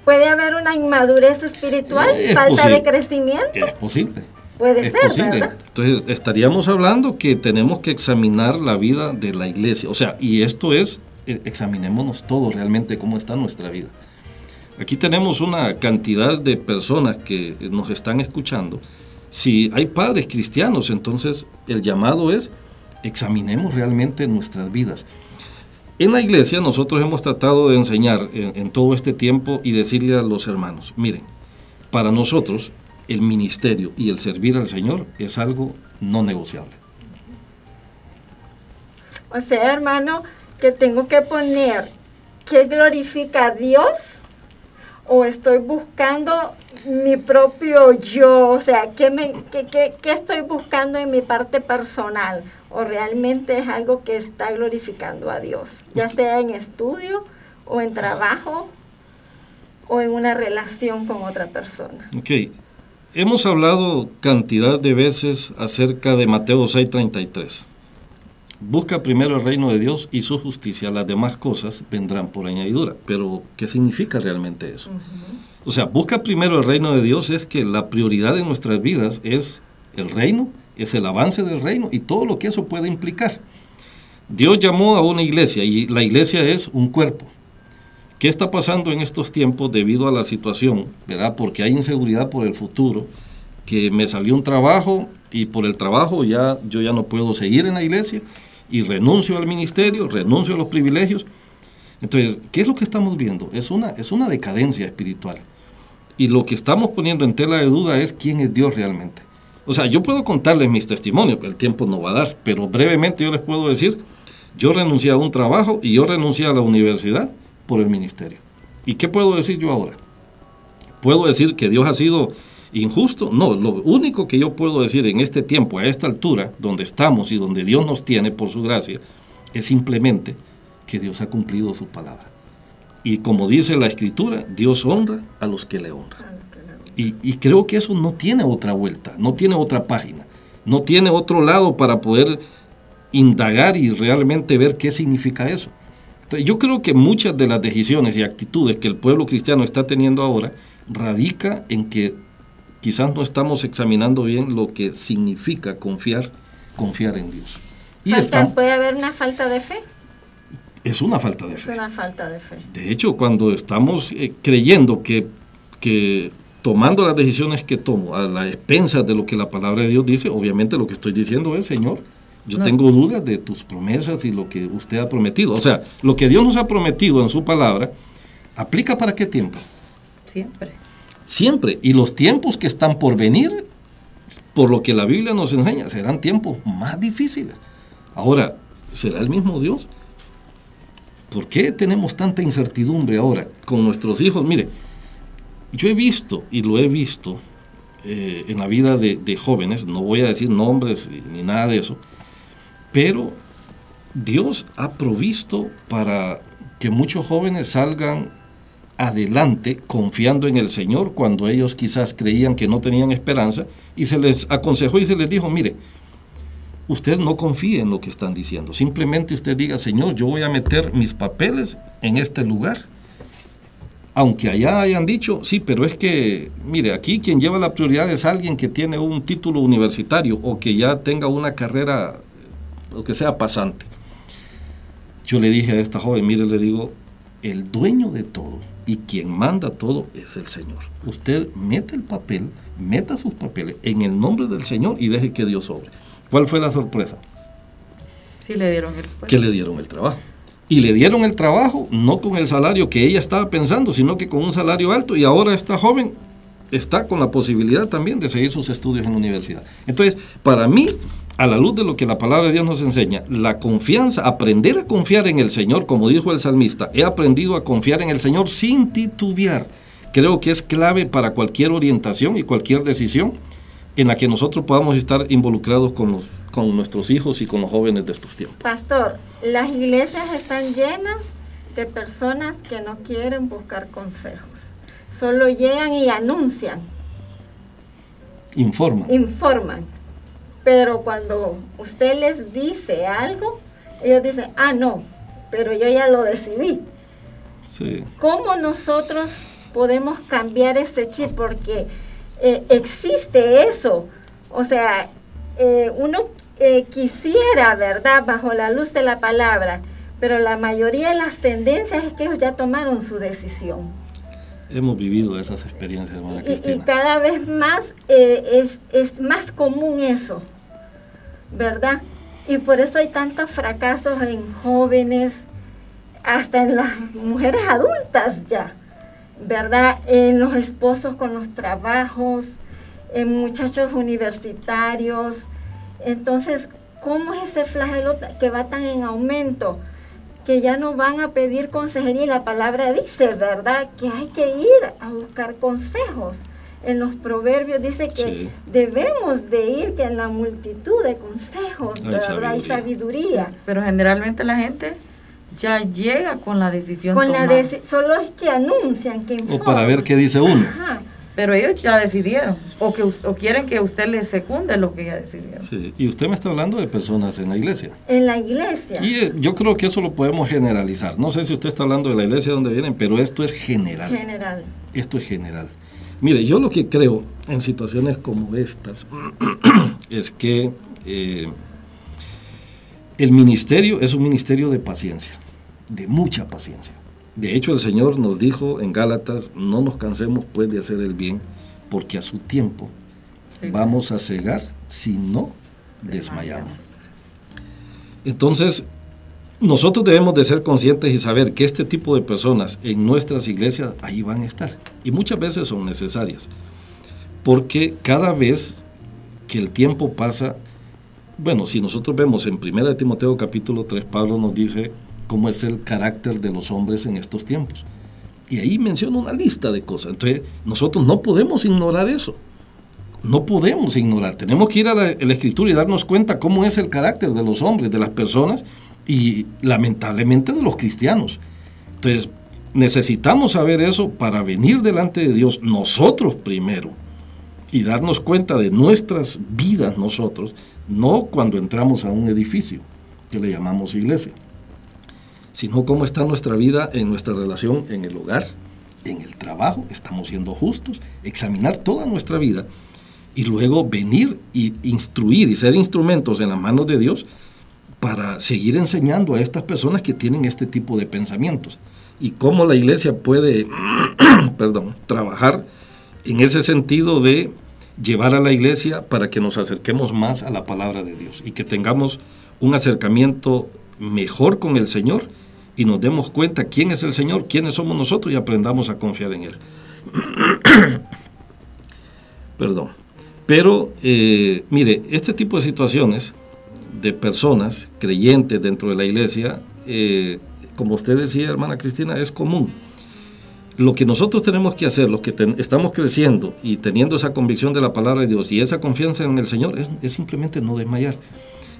¿Puede haber una inmadurez espiritual? ¿Falta de crecimiento? Es posible. Puede ser, posible. Entonces, estaríamos hablando que tenemos que examinar la vida de la iglesia. O sea, y esto es, eh, examinémonos todos realmente cómo está nuestra vida. Aquí tenemos una cantidad de personas que nos están escuchando. Si hay padres cristianos, entonces el llamado es examinemos realmente nuestras vidas. En la iglesia nosotros hemos tratado de enseñar en, todo este tiempo y decirle a los hermanos, miren, para nosotros el ministerio y el servir al Señor es algo no negociable. O sea, hermano, que tengo que poner que glorifica a Dios o estoy buscando mi propio yo, o sea, ¿qué, me, qué, estoy buscando en mi parte personal? ¿O realmente es algo que está glorificando a Dios? Ya sea en estudio o en trabajo o en una relación con otra persona. Ok, Hemos hablado cantidad de veces acerca de Mateo 6:33. Busca primero el reino de Dios y su justicia, las demás cosas vendrán por añadidura. Pero, ¿qué significa realmente eso? O sea, busca primero el reino de Dios es que la prioridad en nuestras vidas es el reino, es el avance del reino y todo lo que eso puede implicar. Dios llamó a una iglesia y la iglesia es un cuerpo. ¿Qué está pasando en estos tiempos debido a la situación? ¿verdad? Porque hay inseguridad por el futuro, que me salió un trabajo y por el trabajo ya yo ya no puedo seguir en la iglesia y renuncio al ministerio, renuncio a los privilegios. Entonces, ¿qué es lo que estamos viendo? Es una, es una decadencia espiritual. Y lo que estamos poniendo en tela de duda es quién es Dios realmente. O sea, yo puedo contarles mis testimonios, el tiempo no va a dar, pero brevemente yo les puedo decir, yo renuncié a un trabajo y yo renuncié a la universidad por el ministerio. ¿Y qué puedo decir yo ahora? ¿Puedo decir que Dios ha sido injusto? No, lo único que yo puedo decir en este tiempo, a esta altura, donde estamos y donde Dios nos tiene por su gracia, es simplemente que Dios ha cumplido su palabra. Y como dice la escritura, Dios honra a los que le honran. Y, y, creo que eso no tiene otra vuelta, no tiene otra página, no tiene otro lado para poder indagar y realmente ver qué significa eso yo creo que muchas de las decisiones y actitudes que el pueblo cristiano está teniendo ahora radica en que quizás no estamos examinando bien lo que significa confiar, confiar en Dios. Y ¿Puede haber una falta de fe? Es una falta de fe. Es una falta de fe. De hecho, cuando estamos eh, creyendo que, que tomando las decisiones que tomo a la expensas de lo que la palabra de Dios dice, obviamente lo que estoy diciendo es, Señor, yo tengo dudas de tus promesas y lo que usted ha prometido. O sea, lo que Dios nos ha prometido en su palabra, ¿aplica para qué tiempo? Siempre. Siempre. Y los tiempos que están por venir, por lo que la Biblia nos enseña, serán tiempos más difíciles. Ahora, ¿será el mismo Dios? ¿Por qué tenemos tanta incertidumbre ahora con nuestros hijos? Mire, yo he visto y lo he visto eh, en la vida de, de jóvenes, no voy a decir nombres ni nada de eso, pero Dios ha provisto para que muchos jóvenes salgan adelante confiando en el Señor cuando ellos quizás creían que no tenían esperanza y se les aconsejó y se les dijo, mire, usted no confíe en lo que están diciendo, simplemente usted diga, Señor, yo voy a meter mis papeles en este lugar aunque allá hayan dicho, sí, pero es que, mire, aquí quien lleva la prioridad es alguien que tiene un título universitario o que ya tenga una carrera, o que sea pasante. Yo le dije a esta joven, mire, le digo, el dueño de todo y quien manda todo es el Señor. Usted mete el papel, meta sus papeles en el nombre del Señor y deje que Dios sobre. ¿Cuál fue la sorpresa? Sí, le dieron el Que le dieron el trabajo. Y le dieron el trabajo no con el salario que ella estaba pensando, sino que con un salario alto. Y ahora esta joven está con la posibilidad también de seguir sus estudios en la universidad. Entonces, para mí, a la luz de lo que la palabra de Dios nos enseña, la confianza, aprender a confiar en el Señor, como dijo el salmista, he aprendido a confiar en el Señor sin titubear. Creo que es clave para cualquier orientación y cualquier decisión en la que nosotros podamos estar involucrados con, los, con nuestros hijos y con los jóvenes de estos tiempos. Pastor, las iglesias están llenas de personas que no quieren buscar consejos. Solo llegan y anuncian. Informan. Informan. Pero cuando usted les dice algo, ellos dicen, ah, no, pero yo ya lo decidí. Sí. ¿Cómo nosotros podemos cambiar este chip? Porque eh, existe eso. O sea, eh, uno eh, quisiera, ¿verdad?, bajo la luz de la palabra, pero la mayoría de las tendencias es que ellos ya tomaron su decisión. Hemos vivido esas experiencias, hermana y, y, cada vez más es, es más común eso, ¿verdad? Y por eso hay tantos fracasos en jóvenes, hasta en las mujeres adultas ya. ¿verdad? En los esposos con los trabajos, en muchachos universitarios. Entonces, ¿cómo es ese flagelo que va tan en aumento? Que ya no van a pedir consejería y la palabra dice, ¿verdad? Que hay que ir a buscar consejos. En los proverbios dice que debemos de ir, que en la multitud de consejos, ¿verdad? Hay sabiduría. Pero generalmente la gente ya llega con la decisión con la solo es que anuncian que o para ver qué dice uno. Pero ellos ya decidieron o que o quieren que usted les secunde lo que ya decidieron. Sí. y usted me está hablando de personas en la iglesia. En la iglesia. Y eh, yo creo que eso lo podemos generalizar. No sé si usted está hablando de la iglesia donde vienen pero esto es general. General. Esto es general mire yo lo que creo en situaciones como estas [CLEARS THROAT] es que eh, el ministerio es un ministerio de paciencia de mucha paciencia. De hecho, el Señor nos dijo en Gálatas, no nos cansemos pues de hacer el bien, porque a su tiempo vamos a cegar si no desmayamos. Entonces, nosotros debemos de ser conscientes y saber que este tipo de personas en nuestras iglesias ahí van a estar. Y muchas veces son necesarias. Porque cada vez que el tiempo pasa, bueno, si nosotros vemos en 1 Timoteo capítulo 3, Pablo nos dice, cómo es el carácter de los hombres en estos tiempos. Y ahí menciona una lista de cosas. Entonces, nosotros no podemos ignorar eso. No podemos ignorar. Tenemos que ir a la, escritura y darnos cuenta cómo es el carácter de los hombres, de las personas y lamentablemente de los cristianos. Entonces, necesitamos saber eso para venir delante de Dios nosotros primero y darnos cuenta de nuestras vidas nosotros, no cuando entramos a un edificio que le llamamos iglesia sino cómo está nuestra vida en nuestra relación en el hogar, en el trabajo, estamos siendo justos, examinar toda nuestra vida y luego venir y instruir y ser instrumentos en las manos de Dios para seguir enseñando a estas personas que tienen este tipo de pensamientos y cómo la iglesia puede, [CLEARS THROAT] perdón, trabajar en ese sentido de llevar a la iglesia para que nos acerquemos más a la palabra de Dios y que tengamos un acercamiento mejor con el Señor y nos demos cuenta quién es el Señor, quiénes somos nosotros y aprendamos a confiar en Él. [CLEARS THROAT] Perdón. Pero, eh, mire, este tipo de situaciones de personas creyentes dentro de la iglesia, eh, como usted decía, hermana Cristina, es común. Lo que nosotros tenemos que hacer, los que estamos creciendo y teniendo esa convicción de la palabra de Dios y esa confianza en el Señor, es, es simplemente no desmayar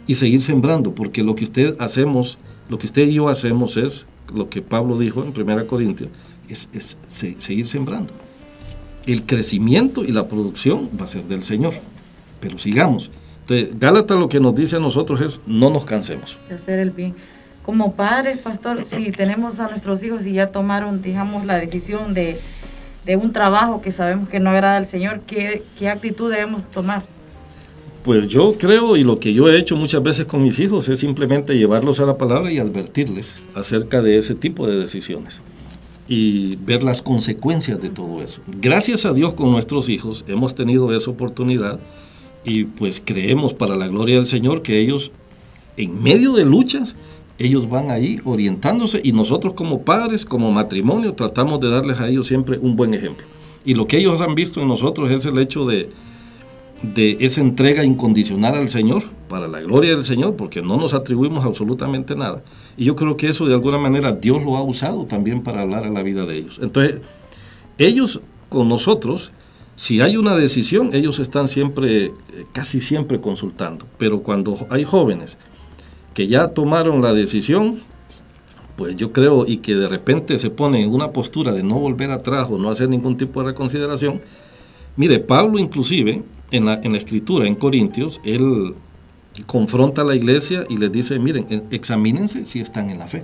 y seguir sembrando, porque lo que usted hacemos lo que usted y yo hacemos es lo que Pablo dijo en 1 Corintios, es, seguir sembrando. El crecimiento y la producción va a ser del Señor, pero sigamos. Entonces, Gálatas lo que nos dice a nosotros es no nos cansemos. De hacer el bien. como padres, pastor, si [CLEARS THROAT] tenemos a nuestros hijos y ya tomaron, digamos, la decisión de, un trabajo que sabemos que no agrada al Señor, ¿qué, ¿qué actitud debemos tomar? Pues yo creo, y lo que yo he hecho muchas veces con mis hijos, es simplemente llevarlos a la palabra y advertirles acerca de ese tipo de decisiones y ver las consecuencias de todo eso. Gracias a Dios con nuestros hijos hemos tenido esa oportunidad y pues creemos para la gloria del Señor que ellos en medio de luchas ellos van ahí orientándose y nosotros como padres, como matrimonio, tratamos de darles a ellos siempre un buen ejemplo. Y lo que ellos han visto en nosotros es el hecho de, de esa entrega incondicional al Señor, para la gloria del Señor, porque no nos atribuimos absolutamente nada. Y yo creo que eso de alguna manera Dios lo ha usado también para hablar a la vida de ellos. Entonces, ellos con nosotros, si hay una decisión, ellos están siempre, eh, casi siempre consultando. Pero cuando hay jóvenes que ya tomaron la decisión, pues yo creo, y que de repente se ponen en una postura de no volver atrás o no hacer ningún tipo de reconsideración, mire, Pablo inclusive en la, escritura, en Corintios, él confronta a la iglesia y les dice, miren, e, examínense si están en la fe.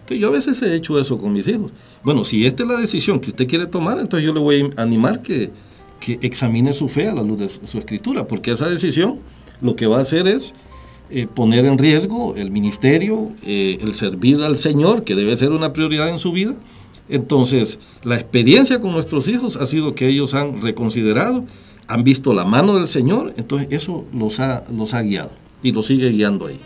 Entonces yo a veces he hecho eso con mis hijos. Bueno, si esta es la decisión que usted quiere tomar, entonces yo le voy a animar que, que examine su fe a la luz de su escritura, porque esa decisión lo que va a hacer es eh, poner en riesgo el ministerio, eh, el servir al Señor, que debe ser una prioridad en su vida. Entonces, la experiencia con nuestros hijos ha sido que ellos han reconsiderado, han visto la mano del Señor, entonces eso los ha, los ha guiado y los sigue guiando ahí.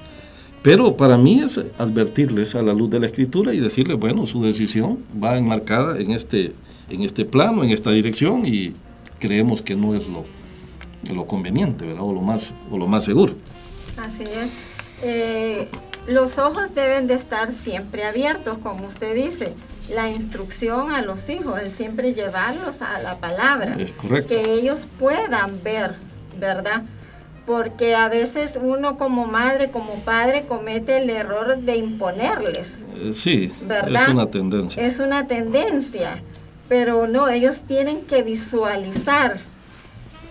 Pero para mí es advertirles a la luz de la escritura y decirles, bueno, su decisión va enmarcada en este, en este plano, en esta dirección y creemos que no es lo, lo conveniente, ¿verdad? O lo más, o lo más seguro. Así es. Eh, los ojos deben de estar siempre abiertos, como usted dice. La instrucción a los hijos, es siempre llevarlos a la palabra. Es correcto. Que ellos puedan ver, ¿verdad? Porque a veces uno como madre, como padre, comete el error de imponerles. Eh, sí, ¿verdad? es una tendencia. Es una tendencia. Pero no, ellos tienen que visualizar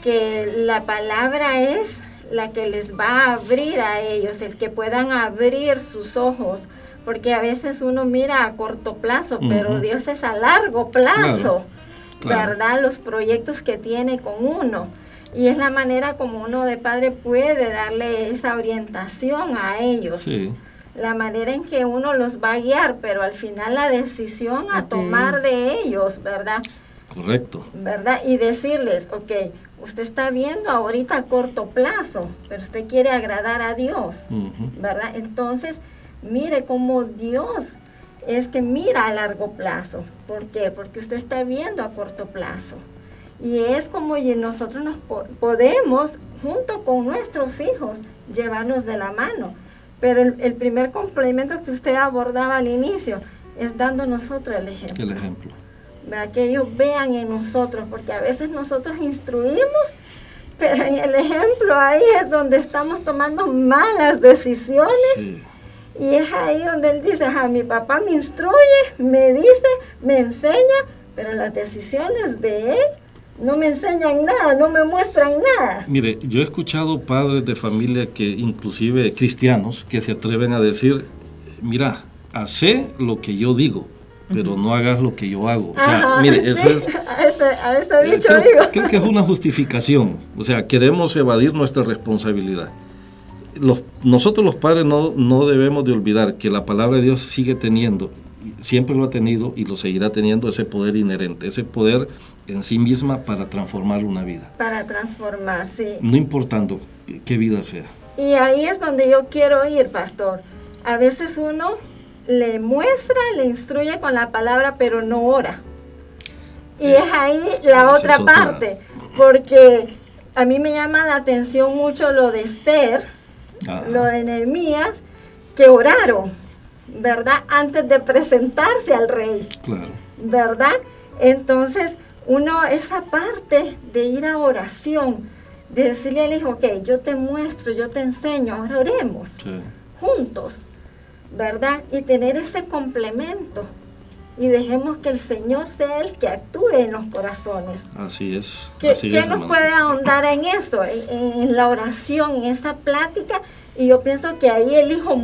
que la palabra es la que les va a abrir a ellos, el que puedan abrir sus ojos, porque a veces uno mira a corto plazo, pero Dios es a largo plazo, ¿verdad? Los proyectos que tiene con uno. Y es la manera como uno de padre puede darle esa orientación a ellos. La manera en que uno los va a guiar, pero al final la decisión a tomar de ellos, ¿verdad? Correcto. ¿Verdad? Y decirles, ok, usted está viendo ahorita a corto plazo, pero usted quiere agradar a Dios, ¿verdad? Entonces, mire cómo Dios es que mira a largo plazo. ¿Por qué? Porque usted está viendo a corto plazo. Y es como nosotros nos podemos, junto con nuestros hijos, llevarnos de la mano. Pero el, el primer complemento que usted abordaba al inicio es dando nosotros el ejemplo. El ejemplo que ellos vean en nosotros, porque a veces nosotros instruimos, pero en el ejemplo ahí es donde estamos tomando malas decisiones. Y es ahí donde él dice, a mi papá me instruye, me dice, me enseña, pero las decisiones de él no me enseñan nada, no me muestran nada. Mire, yo he escuchado padres de familia que, inclusive cristianos, que se atreven a decir, mira, hace lo que yo digo, pero no hagas lo que yo hago. O sea, mire, eso es... [LAUGHS] A ese, eh, dicho, creo, digo. creo que es una justificación. O sea, queremos evadir nuestra responsabilidad. Los, nosotros los padres no, no debemos de olvidar que la palabra de Dios sigue teniendo, siempre lo ha tenido y lo seguirá teniendo ese poder inherente, ese poder en sí misma para transformar una vida. Para transformar, sí. No importando qué vida sea. Y ahí es donde yo quiero ir, pastor. A veces uno le muestra, le instruye con la palabra, pero no ora. Y es ahí la otra parte, porque a mí me llama la atención mucho lo de Esther, lo de Nehemías, que oraron, ¿verdad? Antes de presentarse al rey. Claro. ¿Verdad? Entonces, uno, esa parte de ir a oración, de decirle al hijo, ok, yo te muestro, yo te enseño, ahora oremos juntos. ¿verdad? Y tener ese complemento. Y dejemos que el Señor sea el que actúe en los corazones. Así es. ¿Qué, nos puede ahondar en eso? En, la oración, en esa plática. Y yo pienso que ahí el hijo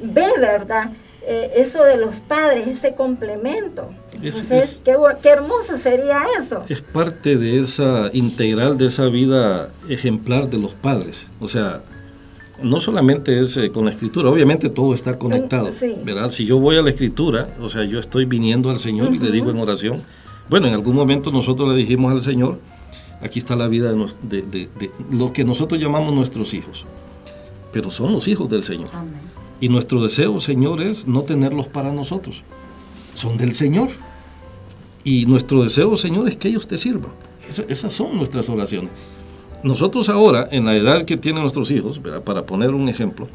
ve, ¿verdad? Eh, eso de los padres, ese complemento. Entonces, qué, qué, hermoso sería eso. Es parte de esa integral, de esa vida ejemplar de los padres. O sea, no solamente es eh, con la escritura, obviamente todo está conectado, ¿verdad? Si yo voy a la escritura, o sea, yo estoy viniendo al Señor y le digo en oración, bueno, en algún momento nosotros le dijimos al Señor, aquí está la vida de, de, lo que nosotros llamamos nuestros hijos, pero son los hijos del Señor. Y nuestro deseo, Señor, es no tenerlos para nosotros, son del Señor. Y nuestro deseo, Señor, es que ellos te sirvan. esas son nuestras oraciones. Nosotros ahora, en la edad que tienen nuestros hijos, para poner un ejemplo,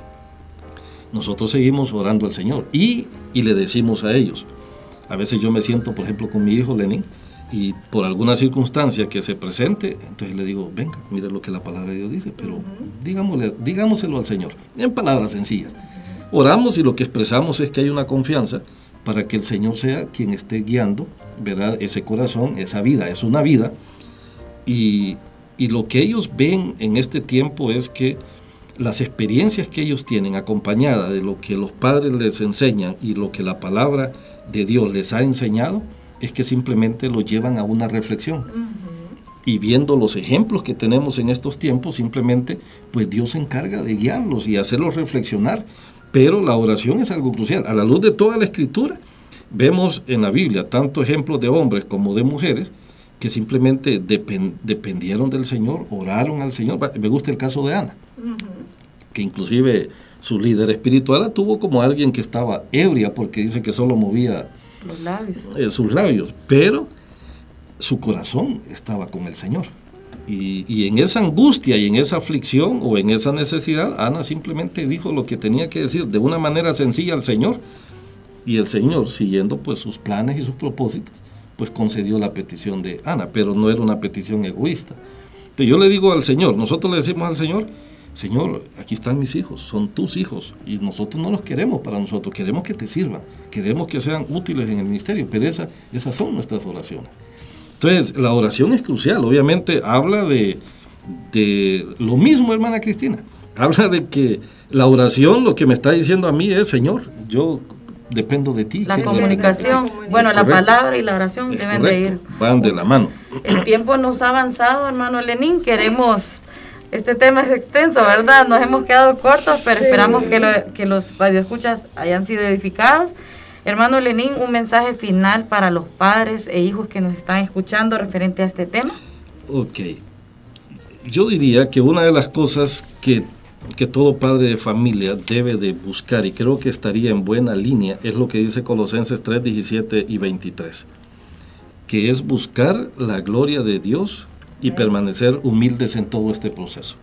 nosotros seguimos orando al Señor y, y, le decimos a ellos. A veces yo me siento, por ejemplo, con mi hijo Lenin y por alguna circunstancia que se presente, entonces le digo, venga, mire lo que la palabra de Dios dice, pero digámosle, digámoselo al Señor, en palabras sencillas. Oramos y lo que expresamos es que hay una confianza para que el Señor sea quien esté guiando, ¿verdad? Ese corazón, esa vida, es una vida. Y, y lo que ellos ven en este tiempo es que las experiencias que ellos tienen acompañada de lo que los padres les enseñan y lo que la palabra de Dios les ha enseñado, es que simplemente lo llevan a una reflexión. Y viendo los ejemplos que tenemos en estos tiempos, simplemente pues Dios se encarga de guiarlos y hacerlos reflexionar. Pero la oración es algo crucial. A la luz de toda la escritura, vemos en la Biblia tanto ejemplos de hombres como de mujeres que simplemente dependieron del Señor, oraron al Señor. Me gusta el caso de Ana, que inclusive su líder espiritual tuvo como alguien que estaba ebria porque dice que solo movía Los labios. Eh, sus labios, pero su corazón estaba con el Señor. Y, en esa angustia y en esa aflicción o en esa necesidad, Ana simplemente dijo lo que tenía que decir de una manera sencilla al Señor. Y el Señor, siguiendo pues sus planes y sus propósitos, pues concedió la petición de Ana, pero no era una petición egoísta. Entonces yo le digo al Señor, nosotros le decimos al Señor, Señor, aquí están mis hijos, son tus hijos, y nosotros no los queremos para nosotros, queremos que te sirvan, queremos que sean útiles en el ministerio, pero esa, esas son nuestras oraciones. Entonces, la oración es crucial, obviamente habla de, de lo mismo, hermana Cristina, habla de que la oración lo que me está diciendo a mí es, Señor, yo dependo de ti. La comunicación, bueno, la palabra y la oración deben de ir. Van de la mano. El tiempo nos ha avanzado, hermano Lenín, queremos... Este tema es extenso, ¿verdad? Nos hemos quedado cortos, pero esperamos que, lo, que los radioescuchas hayan sido edificados. Hermano Lenín, un mensaje final para los padres e hijos que nos están escuchando referente a este tema. Ok. Yo diría que una de las cosas que que todo padre de familia debe de buscar y creo que estaría en buena línea es lo que dice Colosenses 3, 17 y 23, que es buscar la gloria de Dios y permanecer humildes en todo este proceso.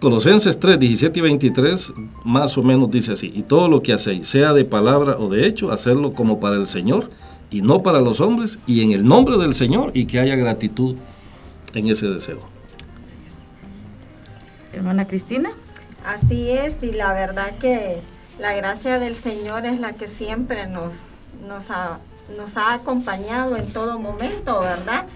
Colosenses 3, 17 y 23 más o menos dice así, y todo lo que hacéis, sea de palabra o de hecho, hacerlo como para el Señor y no para los hombres y en el nombre del Señor y que haya gratitud en ese deseo. Hermana Cristina. Así es, y la verdad que la gracia del Señor es la que siempre nos, nos, ha, nos ha acompañado en todo momento, ¿verdad?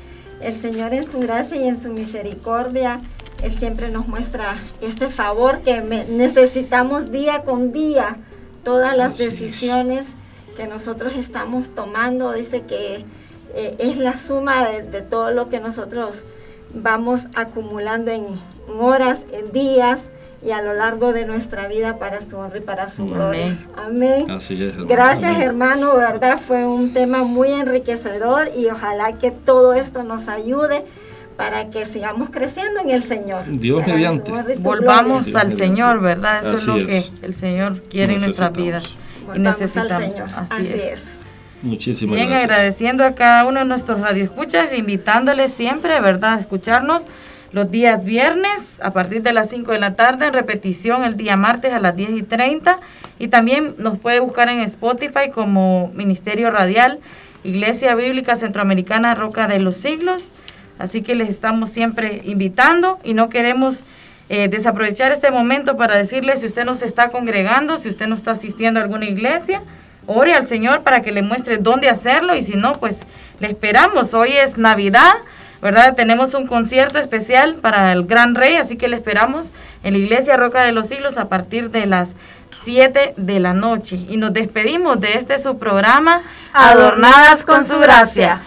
El Señor en su gracia y en su misericordia, Él siempre nos muestra este favor que necesitamos día con día, todas las decisiones que nosotros estamos tomando, dice que eh, es la suma de, de todo lo que nosotros vamos acumulando en, horas, en días y a lo largo de nuestra vida para su honra y para su gloria. Amén. Gracias, hermano, verdad fue un tema muy enriquecedor y ojalá que todo esto nos ayude para que sigamos creciendo en el Señor. Dios mediante. Volvamos al Señor, ¿verdad? Eso es lo que el Señor quiere en nuestra vida y necesitamos. Así, es. Muchísimas Bien, agradeciendo a cada uno de nuestros radioescuchas, invitándoles siempre, ¿verdad?, a escucharnos los días viernes a partir de las 5 de la tarde, en repetición el día martes a las 10 y 30. Y también nos puede buscar en Spotify como Ministerio Radial, Iglesia Bíblica Centroamericana Roca de los Siglos. Así que les estamos siempre invitando y no queremos eh, desaprovechar este momento para decirles si usted no está congregando, si usted no está asistiendo a alguna iglesia, ore al Señor para que le muestre dónde hacerlo y si no, pues le esperamos. Hoy es Navidad. ¿verdad? Tenemos un concierto especial para el Gran Rey, así que le esperamos en la Iglesia Roca de los Siglos a partir de las 7 de la noche. Y nos despedimos de este su programa, Adornadas con su gracia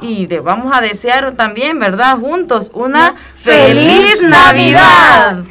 y de, vamos a desear también, ¿verdad? Juntos una feliz. Navidad.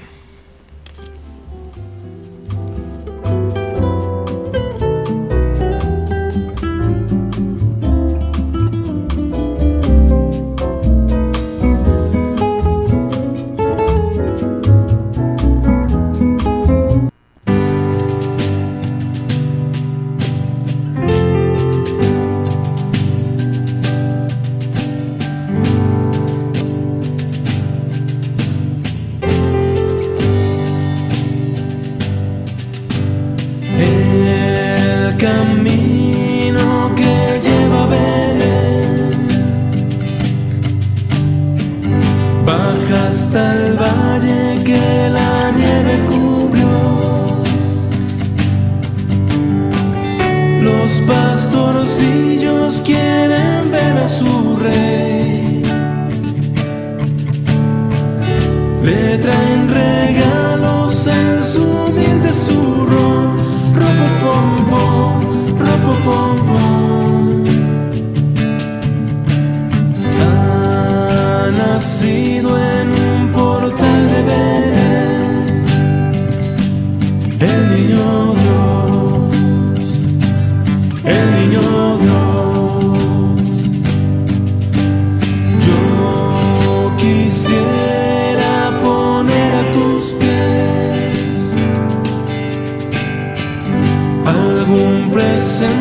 Baja hasta el valle que la nieve cubrió. Los pastorcillos quieren ver a su rey. Le traen regalos en su humilde zurro. Ropo pom pom, ropo pom nacido en un portal de Belén, el niño Dios, el niño Dios. Yo quisiera poner a tus pies algún presente.